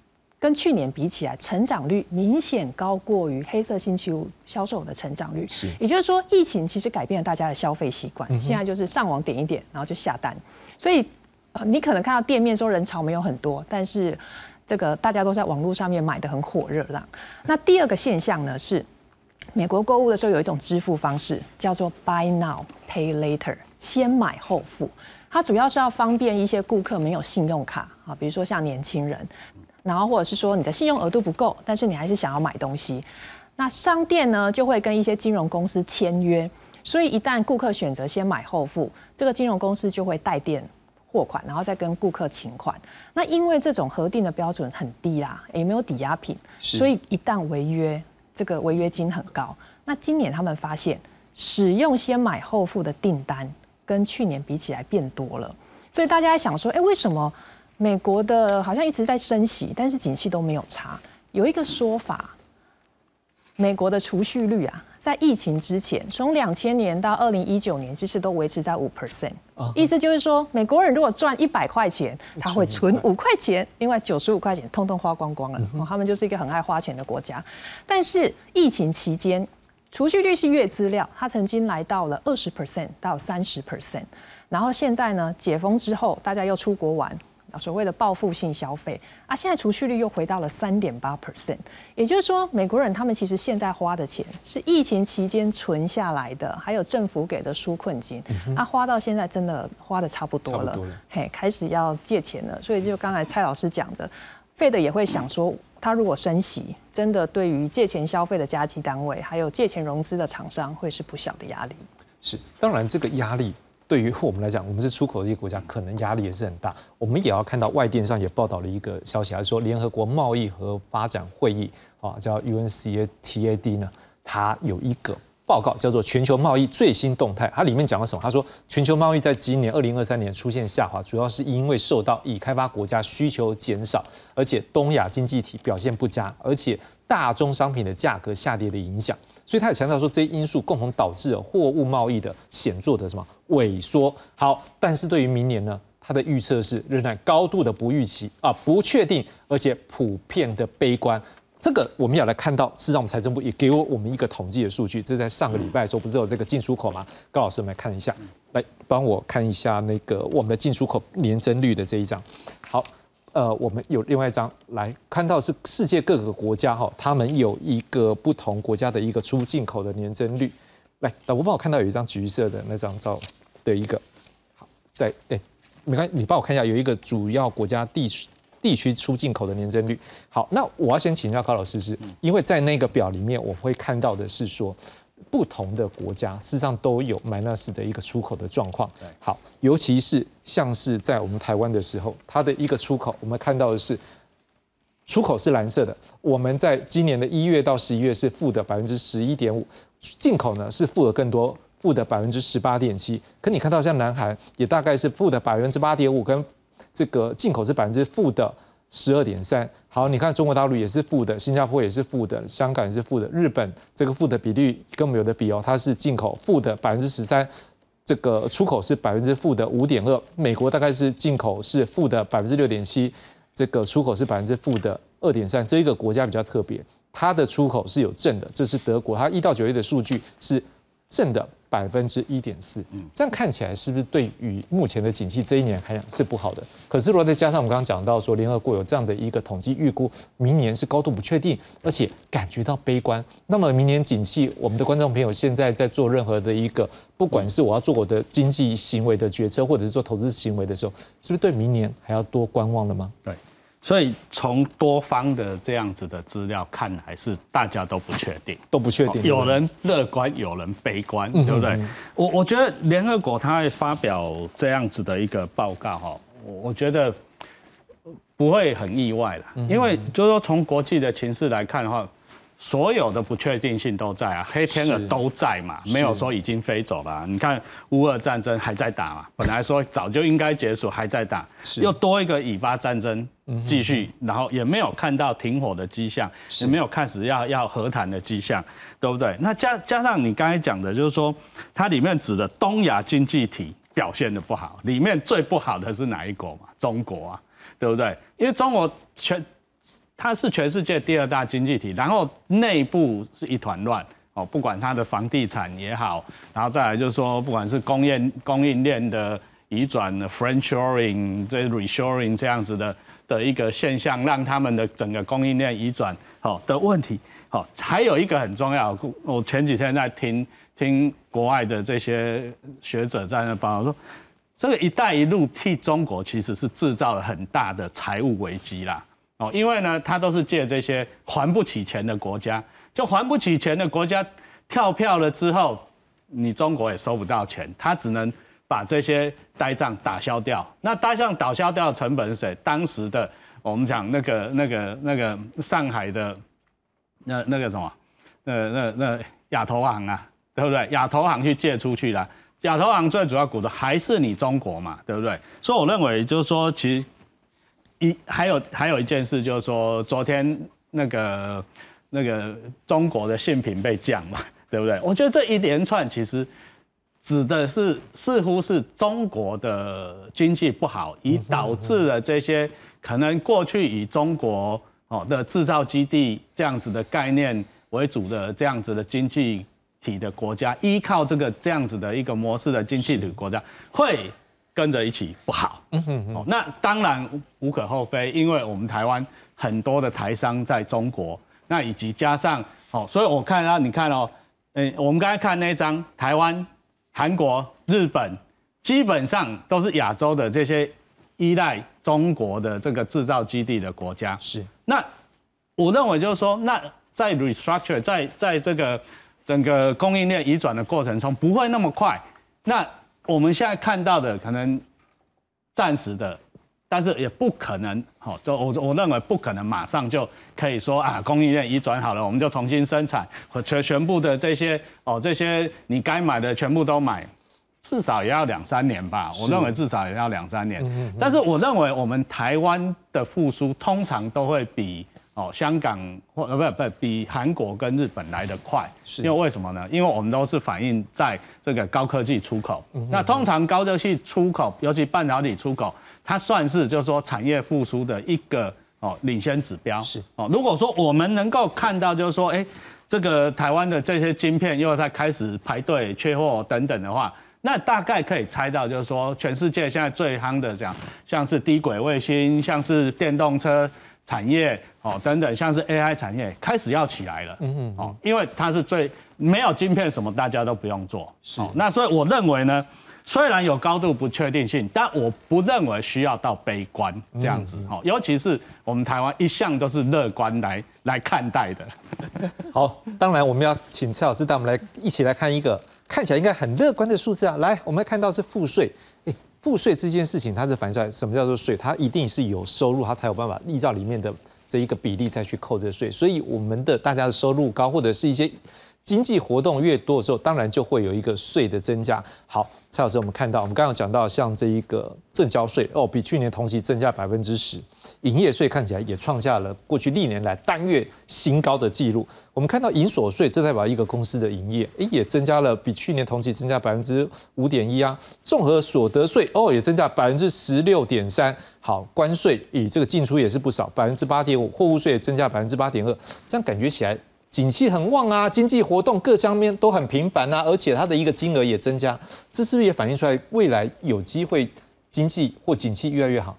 跟去年比起来，成长率明显高过于黑色星期五销售的成长率。是，也就是说，疫情其实改变了大家的消费习惯。现在就是上网点一点，然后就下单。所以，呃，你可能看到店面说人潮没有很多，但是这个大家都在网络上面买的很火热。啦。那第二个现象呢是，美国购物的时候有一种支付方式叫做 Buy Now Pay Later，先买后付。它主要是要方便一些顾客没有信用卡啊，比如说像年轻人。然后或者是说你的信用额度不够，但是你还是想要买东西，那商店呢就会跟一些金融公司签约，所以一旦顾客选择先买后付，这个金融公司就会代垫货款，然后再跟顾客请款。那因为这种核定的标准很低啦，也没有抵押品，所以一旦违约，这个违约金很高。那今年他们发现，使用先买后付的订单跟去年比起来变多了，所以大家在想说，哎，为什么？美国的好像一直在升息，但是景气都没有差。有一个说法，美国的储蓄率啊，在疫情之前，从两千年到二零一九年，其实都维持在五 percent。意思就是说，美国人如果赚一百块钱，他会存五块钱，另外九十五块钱通通花光光了。他们就是一个很爱花钱的国家。但是疫情期间，储蓄率是月资料，它曾经来到了二十 percent 到三十 percent。然后现在呢，解封之后，大家又出国玩。所谓的报复性消费啊，现在储蓄率又回到了三点八 percent，也就是说，美国人他们其实现在花的钱是疫情期间存下来的，还有政府给的纾困金，啊，花到现在真的花的差不多了，嘿，开始要借钱了。所以就刚才蔡老师讲的，费的也会想说，他如果升息，真的对于借钱消费的加计单位，还有借钱融资的厂商，会是不小的压力。是，当然这个压力。对于我们来讲，我们是出口的一个国家，可能压力也是很大。我们也要看到外电上也报道了一个消息，还说联合国贸易和发展会议啊，叫 UNCATAD 呢，它有一个。报告叫做《全球贸易最新动态》，它里面讲了什么？他说，全球贸易在今年二零二三年出现下滑，主要是因为受到已开发国家需求减少，而且东亚经济体表现不佳，而且大宗商品的价格下跌的影响。所以他也强调说，这些因素共同导致了货物贸易的显著的什么萎缩。好，但是对于明年呢，他的预测是仍然高度的不预期啊，不确定，而且普遍的悲观。这个我们要来看到，事实上我们财政部也给我我们一个统计的数据，这在上个礼拜的时候不是有这个进出口吗？高老师，我们来看一下，来帮我看一下那个我们的进出口年增率的这一张。好，呃，我们有另外一张来看到是世界各个国家哈，他们有一个不同国家的一个出进口的年增率。来，导播帮我看到有一张橘色的那张照的一个，好，在哎，没关系，你帮我看一下，有一个主要国家地区。地区出进口的年增率，好，那我要先请教高老师，是因为在那个表里面，我会看到的是说，不同的国家事实上都有 minus 的一个出口的状况。好，尤其是像是在我们台湾的时候，它的一个出口，我们看到的是出口是蓝色的，我们在今年的一月到十一月是负的百分之十一点五，进口呢是负的更多，负的百分之十八点七。可你看到像南韩也大概是负的百分之八点五，跟这个进口是百分之负的十二点三，好，你看中国大陆也是负的，新加坡也是负的，香港也是负的，日本这个负的比率跟我们有的比哦，它是进口负的百分之十三，这个出口是百分之负的五点二，美国大概是进口是负的百分之六点七，这个出口是百分之负的二点三，这一个国家比较特别，它的出口是有正的，这是德国，它一到九月的数据是正的。百分之一点四，这样看起来是不是对于目前的景气这一年来讲是不好的？可是如果再加上我们刚刚讲到说，联合国有这样的一个统计预估，明年是高度不确定，而且感觉到悲观。那么明年景气，我们的观众朋友现在在做任何的一个，不管是我要做我的经济行为的决策，或者是做投资行为的时候，是不是对明年还要多观望了吗？对。所以从多方的这样子的资料看来，是大家都不确定，都不确定。有人乐观，有人悲观，对不对？我我觉得联合国它会发表这样子的一个报告，哈，我我觉得不会很意外了，因为就是说从国际的情势来看的话。所有的不确定性都在啊，黑天鹅都在嘛，没有说已经飞走了。你看乌俄战争还在打嘛，本来说早就应该结束，还在打，又多一个以巴战争继续，然后也没有看到停火的迹象，也没有开始要要和谈的迹象，对不对？那加加上你刚才讲的，就是说它里面指的东亚经济体表现的不好，里面最不好的是哪一国嘛？中国啊，对不对？因为中国全。它是全世界第二大经济体，然后内部是一团乱哦，不管它的房地产也好，然后再来就是说，不管是供应供应链的移转，friendshoring 这 reshoring 这样子的的一个现象，让他们的整个供应链移转好的问题，好，还有一个很重要，我前几天在听听国外的这些学者在那报说，这个“一带一路”替中国其实是制造了很大的财务危机啦。哦，因为呢，他都是借这些还不起钱的国家，就还不起钱的国家跳票了之后，你中国也收不到钱，他只能把这些呆账打消掉。那呆账打消掉的成本是谁？当时的我们讲那个、那个、那个上海的那那个什么，那那那亚投行啊，对不对？亚投行去借出去了，亚投行最主要股东还是你中国嘛，对不对？所以我认为就是说，其实。一还有还有一件事，就是说昨天那个那个中国的信品被降嘛，对不对？我觉得这一连串其实指的是似乎是中国的经济不好，以导致了这些可能过去以中国哦的制造基地这样子的概念为主的这样子的经济体的国家，依靠这个这样子的一个模式的经济体国家会。跟着一起不好，哦，那当然无可厚非，因为我们台湾很多的台商在中国，那以及加上哦，所以我看到你看哦，嗯，我们刚才看那张台湾、韩国、日本，基本上都是亚洲的这些依赖中国的这个制造基地的国家。是，那我认为就是说，那在 restructure 在在这个整个供应链移转的过程中不会那么快，那。我们现在看到的可能暂时的，但是也不可能，好，就我我认为不可能马上就可以说啊，供应链移转好了，我们就重新生产，和全全部的这些哦，这些你该买的全部都买，至少也要两三年吧。我认为至少也要两三年。但是我认为我们台湾的复苏通常都会比哦香港或呃不不比韩国跟日本来得快，是因为为什么呢？因为我们都是反映在这个高科技出口。那通常高科技出口，尤其半导体出口。它算是就是说产业复苏的一个哦领先指标是哦。如果说我们能够看到就是说，哎，这个台湾的这些晶片又在开始排队缺货等等的话，那大概可以猜到就是说，全世界现在最夯的讲，像是低轨卫星，像是电动车产业哦等等，像是 AI 产业开始要起来了。嗯嗯哦，因为它是最没有晶片什么大家都不用做。是。那所以我认为呢。虽然有高度不确定性，但我不认为需要到悲观这样子哈。尤其是我们台湾一向都是乐观来来看待的。好，当然我们要请蔡老师带我们来一起来看一个看起来应该很乐观的数字啊。来，我们看到是赋税。哎，赋税这件事情，它是反映出来什么叫做税？它一定是有收入，它才有办法依照里面的这一个比例再去扣这个税。所以我们的大家的收入高，或者是一些。经济活动越多的时候，当然就会有一个税的增加。好，蔡老师，我们看到，我们刚刚讲到，像这一个正交税哦，比去年同期增加百分之十，营业税看起来也创下了过去历年来单月新高的记录。我们看到营所税，这代表一个公司的营业，诶，也增加了比去年同期增加百分之五点一啊。综合所得税哦，也增加百分之十六点三。好，关税以这个进出也是不少，百分之八点五，货物税也增加百分之八点二，这样感觉起来。景气很旺啊，经济活动各方面都很频繁啊，而且它的一个金额也增加，这是不是也反映出来未来有机会经济或景气越来越好？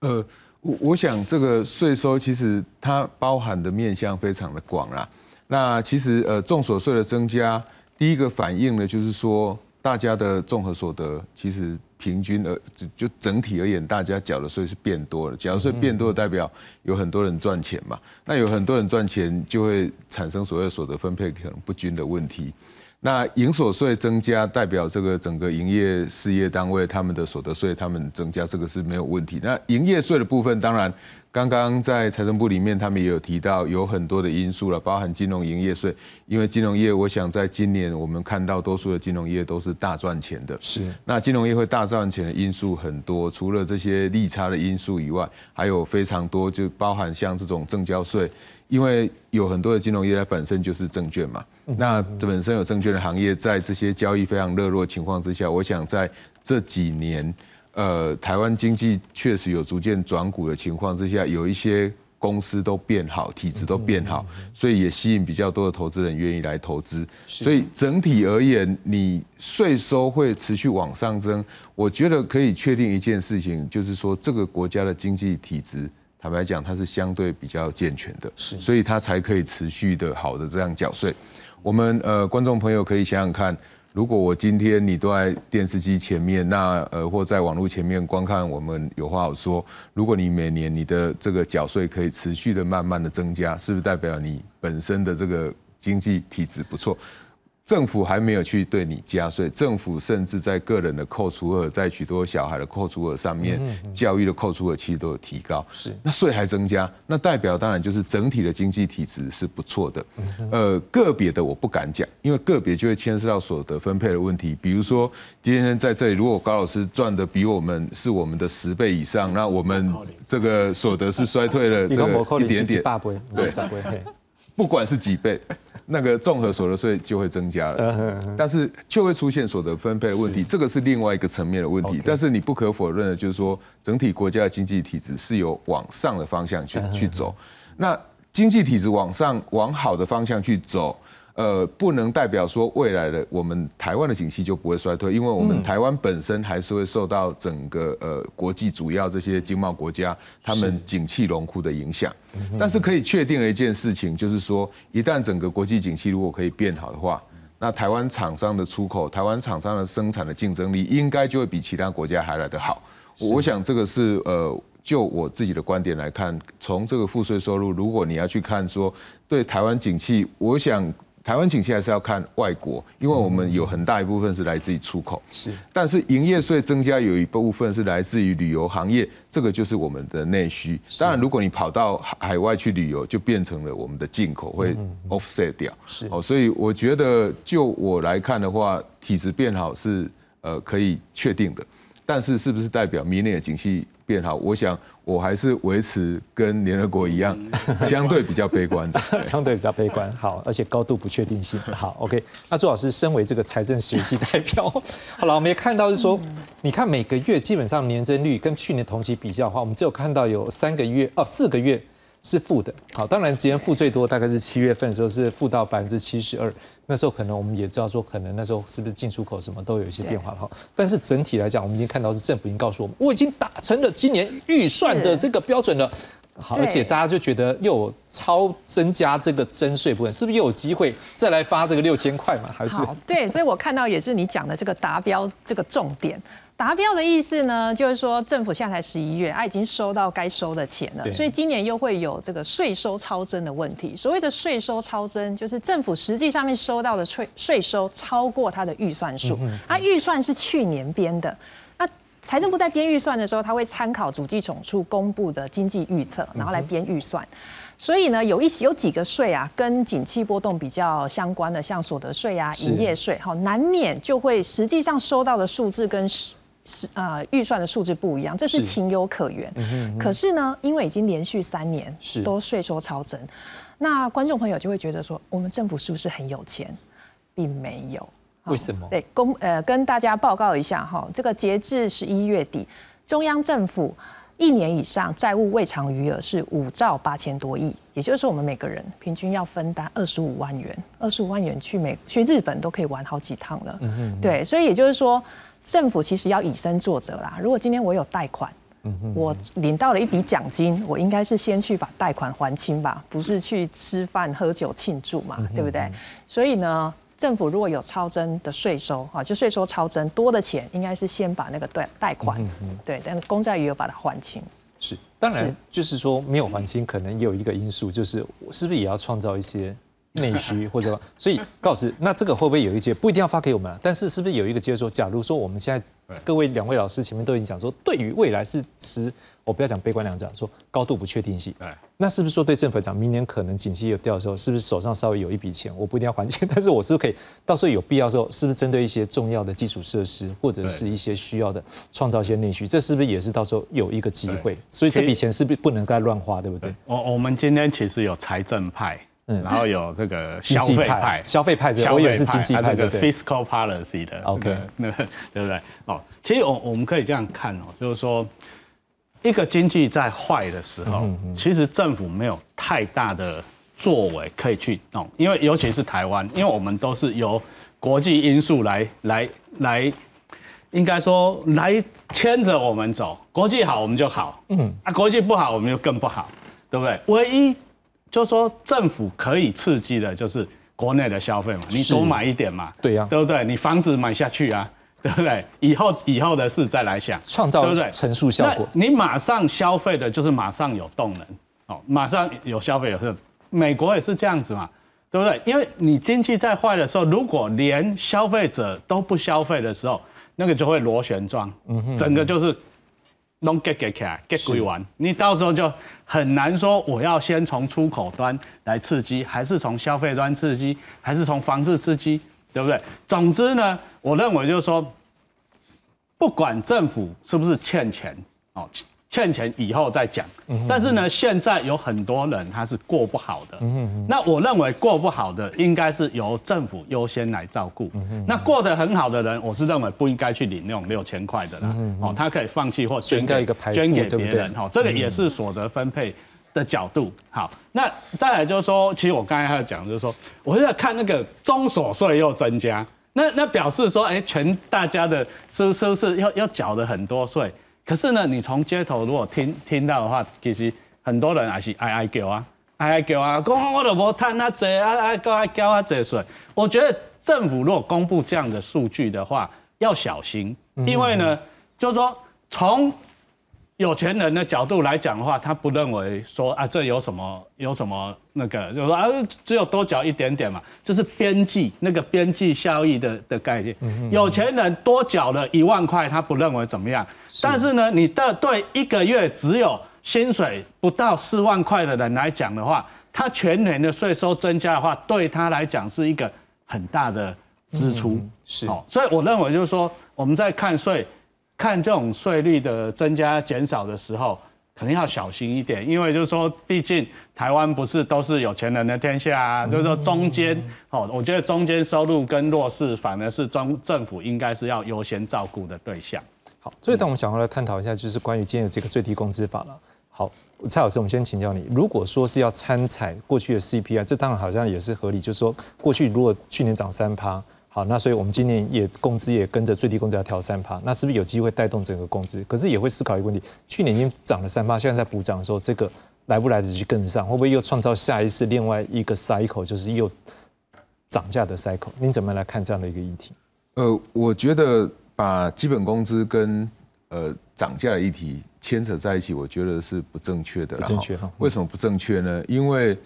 呃，我我想这个税收其实它包含的面向非常的广啦。那其实呃，重所税的增加，第一个反映呢就是说大家的综合所得其实。平均而就整体而言，大家缴的税是变多了。缴的税变多，代表有很多人赚钱嘛。那有很多人赚钱，就会产生所谓所得分配可能不均的问题。那营所税增加，代表这个整个营业事业单位他们的所得税他们增加，这个是没有问题。那营业税的部分，当然。刚刚在财政部里面，他们也有提到有很多的因素了，包含金融营业税，因为金融业，我想在今年我们看到多数的金融业都是大赚钱的。是，那金融业会大赚钱的因素很多，除了这些利差的因素以外，还有非常多，就包含像这种证交税，因为有很多的金融业它本身就是证券嘛，那本身有证券的行业，在这些交易非常热络情况之下，我想在这几年。呃，台湾经济确实有逐渐转股的情况之下，有一些公司都变好，体质都变好，所以也吸引比较多的投资人愿意来投资。所以整体而言，你税收会持续往上增。我觉得可以确定一件事情，就是说这个国家的经济体质，坦白讲，它是相对比较健全的，是，所以它才可以持续的好的这样缴税。我们呃，观众朋友可以想想看。如果我今天你都在电视机前面，那呃或在网络前面观看我们有话好说。如果你每年你的这个缴税可以持续的慢慢的增加，是不是代表你本身的这个经济体质不错？政府还没有去对你加税，政府甚至在个人的扣除额，在许多小孩的扣除额上面，教育的扣除额其实都有提高。是，那税还增加，那代表当然就是整体的经济体质是不错的。呃，个别的我不敢讲，因为个别就会牵涉到所得分配的问题。比如说今天在这里，如果高老师赚的比我们是我们的十倍以上，那我们这个所得是衰退了 这个一点点。对，不管是几倍。那个综合所得税就会增加了，但是就会出现所得分配的问题，这个是另外一个层面的问题。但是你不可否认的，就是说整体国家的经济体制是有往上的方向去去走。那经济体制往上往好的方向去走。呃，不能代表说未来的我们台湾的景气就不会衰退，因为我们台湾本身还是会受到整个呃国际主要这些经贸国家他们景气荣枯的影响。但是可以确定的一件事情就是说，一旦整个国际景气如果可以变好的话，那台湾厂商的出口、台湾厂商的生产的竞争力应该就会比其他国家还来得好。我想这个是呃，就我自己的观点来看，从这个赋税收入，如果你要去看说对台湾景气，我想。台湾景气还是要看外国，因为我们有很大一部分是来自于出口。是，但是营业税增加有一部分是来自于旅游行业，这个就是我们的内需。当然，如果你跑到海外去旅游，就变成了我们的进口会 offset 掉。是，哦，所以我觉得就我来看的话，体质变好是呃可以确定的，但是是不是代表明年的景气变好？我想。我还是维持跟联合国一样，相对比较悲观的，相对比较悲观。好，而且高度不确定性。好，OK。那朱老师身为这个财政学系代表，好了，我们也看到是说，你看每个月基本上年增率跟去年同期比较的话，我们只有看到有三个月哦，四个月。是负的，好，当然今年负最多大概是七月份的时候是负到百分之七十二，那时候可能我们也知道说，可能那时候是不是进出口什么都有一些变化了哈，但是整体来讲，我们已经看到是政府已经告诉我们，我已经达成了今年预算的这个标准了，好，而且大家就觉得又有超增加这个征税部分，是不是又有机会再来发这个六千块嘛？还是对，所以我看到也是你讲的这个达标这个重点。达标的意思呢，就是说政府现在才十一月，啊，已经收到该收的钱了，所以今年又会有这个税收超增的问题。所谓的税收超增，就是政府实际上面收到的税税收超过它的预算数，它预算是去年编的，那财政部在编预算的时候，他会参考主计总处公布的经济预测，然后来编预算。所以呢，有一些有几个税啊，跟景气波动比较相关的，像所得税啊、营业税，好，难免就会实际上收到的数字跟。是啊，预算的数字不一样，这是情有可原。可是呢，因为已经连续三年都税收超增，那观众朋友就会觉得说，我们政府是不是很有钱？并没有。为什么？对，公呃，跟大家报告一下哈，这个截至十一月底，中央政府一年以上债务未偿余额是五兆八千多亿，也就是说，我们每个人平均要分担二十五万元，二十五万元去美去日本都可以玩好几趟了。嗯对，所以也就是说。政府其实要以身作则啦。如果今天我有贷款，我领到了一笔奖金，我应该是先去把贷款还清吧，不是去吃饭喝酒庆祝嘛，对不对？所以呢，政府如果有超增的税收啊，就税收超增多的钱，应该是先把那个贷贷款，对，但是公债余额把它还清。是，当然就是说没有还清，可能也有一个因素，就是我是不是也要创造一些。内需或者，所以高老师，那这个会不会有一节不一定要发给我们了？但是是不是有一个接说，假如说我们现在各位两位老师前面都已经讲说，对于未来是持我不要讲悲观两字，说高度不确定性。那是不是说对政府讲，明年可能景气有掉的时候，是不是手上稍微有一笔钱，我不一定要还钱，但是我是不是可以到时候有必要的时候，是不是针对一些重要的基础设施或者是一些需要的创造一些内需？这是不是也是到时候有一个机会？所以这笔钱是不是不能该乱花，对不对？我我们今天其实有财政派。嗯，然后有这个消费派，消费派，我以为是经济派，这个 fiscal policy 的，OK，那 对不对？哦，其实我我们可以这样看哦，就是说，一个经济在坏的时候，其实政府没有太大的作为可以去弄，因为尤其是台湾，因为我们都是由国际因素来来来，应该说来牵着我们走，国际好我们就好，嗯，啊，国际不好我们就更不好，对不对？唯一就是说政府可以刺激的，就是国内的消费嘛，你多买一点嘛，对呀，对不对？你房子买下去啊，对不对？以后以后的事再来想，创造对不对乘数效果。你马上消费的就是马上有动能，哦，马上有消费有是，美国也是这样子嘛，对不对？因为你经济再坏的时候，如果连消费者都不消费的时候，那个就会螺旋状，嗯哼整个就是。弄 get get 起来，get 归完，你到时候就很难说我要先从出口端来刺激，还是从消费端刺激，还是从房市刺激，对不对？总之呢，我认为就是说，不管政府是不是欠钱，哦。欠钱以后再讲，但是呢，现在有很多人他是过不好的。那我认为过不好的应该是由政府优先来照顾。那过得很好的人，我是认为不应该去领那种六千块的啦。哦，他可以放弃或捐给捐给别人。哈，这个也是所得分配的角度。好，那再来就是说，其实我刚才要讲就是说，我在看那个中所税又增加，那那表示说，哎，全大家的是是不是要要缴的很多税？可是呢，你从街头如果听听到的话，其实很多人还是哀哀叫啊，哀哀叫啊，讲我都无贪那济啊，啊，叫啊叫啊济税。我觉得政府如果公布这样的数据的话，要小心，因为呢，就是说从有钱人的角度来讲的话，他不认为说啊，这有什么有什么那个，就是说啊，只有多缴一点点嘛，就是边际那个边际效益的的概念。有钱人多缴了一万块，他不认为怎么样。但是呢，你的对一个月只有薪水不到四万块的人来讲的话，他全年的税收增加的话，对他来讲是一个很大的支出。是，所以我认为就是说，我们在看税。看这种税率的增加减少的时候，肯定要小心一点，因为就是说，毕竟台湾不是都是有钱人的天下啊，就是说中间，哦，我觉得中间收入跟弱势反而是中政府应该是要优先照顾的对象。好，所以当我们想要来探讨一下，就是关于今天的这个最低工资法了。好，蔡老师，我们先请教你，如果说是要参采过去的 CPI，这当然好像也是合理，就是说过去如果去年涨三趴。好，那所以我们今年也工资也跟着最低工资要调三趴，那是不是有机会带动整个工资？可是也会思考一个问题：去年已经涨了三趴，现在在补涨的时候，这个来不来得及跟上？会不会又创造下一次另外一个 cycle，就是又涨价的 cycle？您怎么来看这样的一个议题？呃，我觉得把基本工资跟呃涨价的议题牵扯在一起，我觉得是不正确的。不正确哈？为什么不正确呢？因为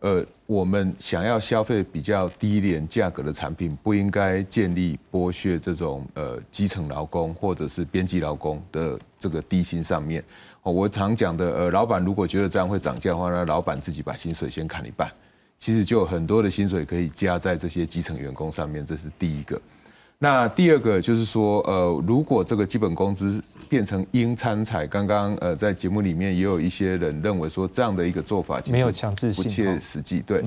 呃，我们想要消费比较低廉价格的产品，不应该建立剥削这种呃基层劳工或者是编辑劳工的这个低薪上面。我常讲的，呃，老板如果觉得这样会涨价的话，那老板自己把薪水先砍一半，其实就有很多的薪水可以加在这些基层员工上面，这是第一个。那第二个就是说，呃，如果这个基本工资变成应参采，刚刚呃在节目里面也有一些人认为说这样的一个做法没有强制性，不切实际。对，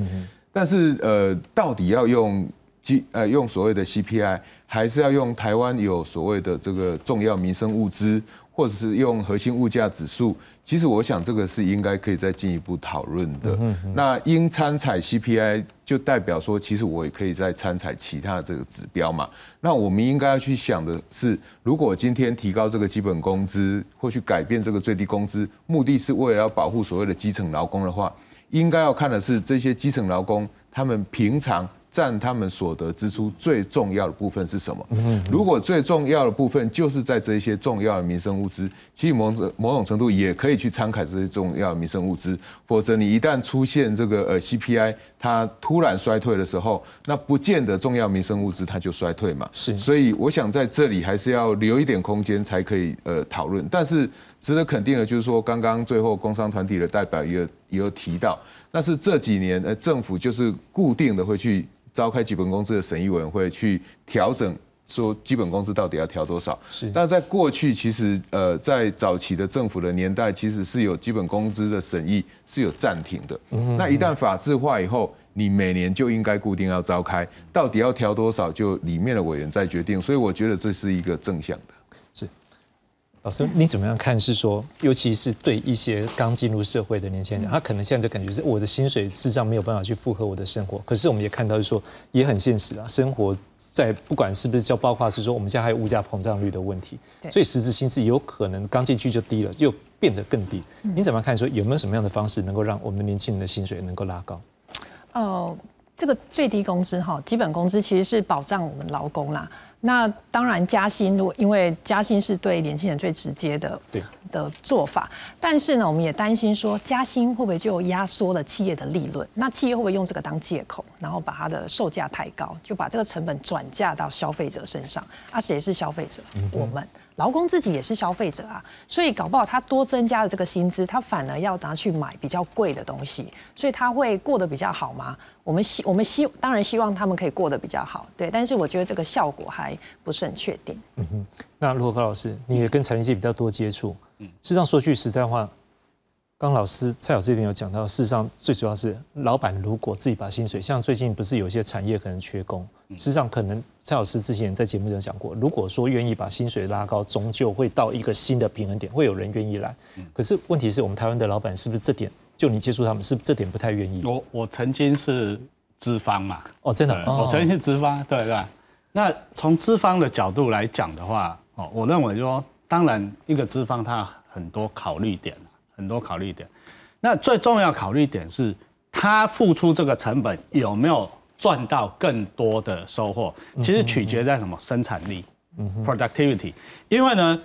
但是呃，到底要用基呃用所谓的 CPI，还是要用台湾有所谓的这个重要民生物资？或者是用核心物价指数，其实我想这个是应该可以再进一步讨论的。那应参采 CPI 就代表说，其实我也可以再参采其他的这个指标嘛。那我们应该要去想的是，如果今天提高这个基本工资，或去改变这个最低工资，目的是为了要保护所谓的基层劳工的话，应该要看的是这些基层劳工他们平常。占他们所得支出最重要的部分是什么？如果最重要的部分就是在这些重要的民生物资，其实某种某种程度也可以去参考这些重要的民生物资。否则，你一旦出现这个呃 CPI 它突然衰退的时候，那不见得重要民生物资它就衰退嘛。是，所以我想在这里还是要留一点空间才可以呃讨论。但是值得肯定的就是说，刚刚最后工商团体的代表也也有提到，那是这几年呃政府就是固定的会去。召开基本工资的审议委员会去调整，说基本工资到底要调多少？是。但在过去，其实呃，在早期的政府的年代，其实是有基本工资的审议是有暂停的。嗯。那一旦法制化以后，你每年就应该固定要召开，到底要调多少，就里面的委员再决定。所以我觉得这是一个正向的。老师，你怎么样看？是说，尤其是对一些刚进入社会的年轻人，他可能现在就感觉是我的薪水事实上没有办法去符合我的生活。可是我们也看到，是说也很现实啊，生活在不管是不是叫包括是说，我们现在还有物价膨胀率的问题，所以实质薪资有可能刚进去就低了，又变得更低。你怎么看？说有没有什么样的方式能够让我们年轻人的薪水能够拉高？哦，这个最低工资哈，基本工资其实是保障我们劳工啦。那当然加薪，如果因为加薪是对年轻人最直接的的做法，但是呢，我们也担心说加薪会不会就压缩了企业的利润？那企业会不会用这个当借口，然后把它的售价抬高，就把这个成本转嫁到消费者身上？啊，谁是消费者？我们。劳工自己也是消费者啊，所以搞不好他多增加了这个薪资，他反而要拿去买比较贵的东西，所以他会过得比较好吗？我们希我们希当然希望他们可以过得比较好，对，但是我觉得这个效果还不是很确定。嗯哼，那如果高老师你也跟财经界比较多接触，嗯，事实上说句实在话。刚老师蔡老师这边有讲到，事实上最主要是老板如果自己把薪水，像最近不是有些产业可能缺工，事实上可能蔡老师之前在节目中讲过，如果说愿意把薪水拉高，终究会到一个新的平衡点，会有人愿意来。可是问题是我们台湾的老板是不是这点，就你接触他们是这点不太愿意？我我曾经是资方嘛，哦真的，我曾经是资方，对对。那从资方的角度来讲的话，哦，我认为说，当然一个资方他很多考虑点。很多考虑点，那最重要考虑点是，他付出这个成本有没有赚到更多的收获？其实取决在什么？生产力，productivity。因为呢，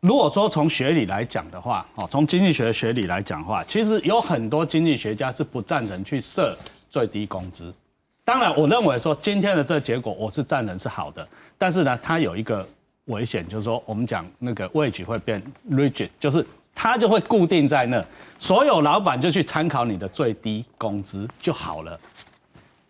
如果说从学理来讲的话，哦，从经济学的学理来讲的话，其实有很多经济学家是不赞成去设最低工资。当然，我认为说今天的这结果，我是赞成是好的。但是呢，它有一个危险，就是说我们讲那个位置会变 rigid，就是它就会固定在那，所有老板就去参考你的最低工资就好了。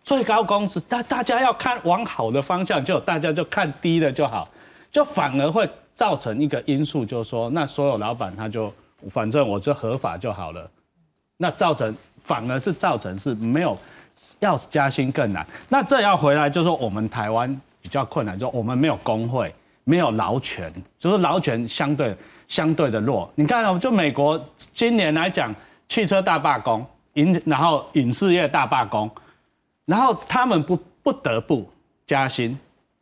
最高工资，大大家要看往好的方向，就大家就看低的就好，就反而会造成一个因素，就是说，那所有老板他就反正我就合法就好了，那造成反而是造成是没有。要加薪更难，那这要回来就是说我们台湾比较困难，就我们没有工会，没有劳权，就是劳权相对相对的弱。你看哦，就美国今年来讲，汽车大罢工，影然后影视业大罢工，然后他们不不得不加薪，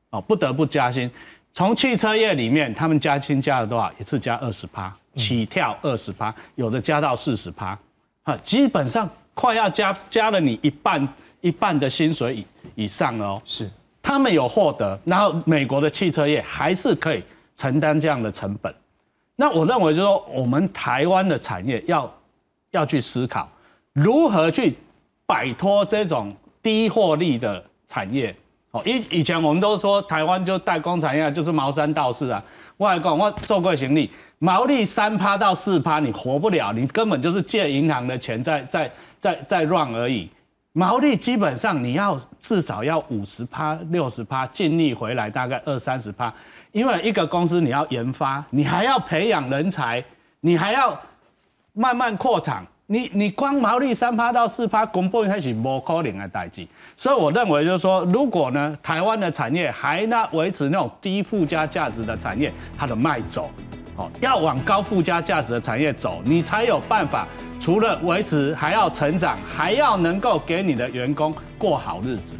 哦，不得不加薪。从汽车业里面，他们加薪加了多少？一次加二十趴，起跳二十趴，有的加到四十趴，啊，基本上快要加加了你一半。一半的薪水以以上哦，是他们有获得，然后美国的汽车业还是可以承担这样的成本。那我认为就是说，我们台湾的产业要要去思考如何去摆脱这种低获利的产业。哦，以以前我们都说台湾就代工产业就是茅山道士啊，外公我做过行李，毛利三趴到四趴，你活不了，你根本就是借银行的钱在在在在赚而已。毛利基本上你要至少要五十趴、六十趴，净利回来大概二三十趴，因为一个公司你要研发，你还要培养人才，你还要慢慢扩厂，你你光毛利三趴到四趴，根本开始无可能的代际。所以我认为就是说，如果呢台湾的产业还那维持那种低附加价值的产业，它的卖走，哦，要往高附加价值的产业走，你才有办法。除了维持，还要成长，还要能够给你的员工过好日子。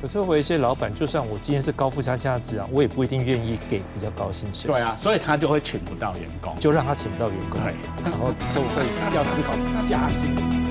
可是，有一些老板，就算我今天是高附加价值啊，我也不一定愿意给比较高薪水。对啊，所以他就会请不到员工，就让他请不到员工。对，然后就会要思考加薪。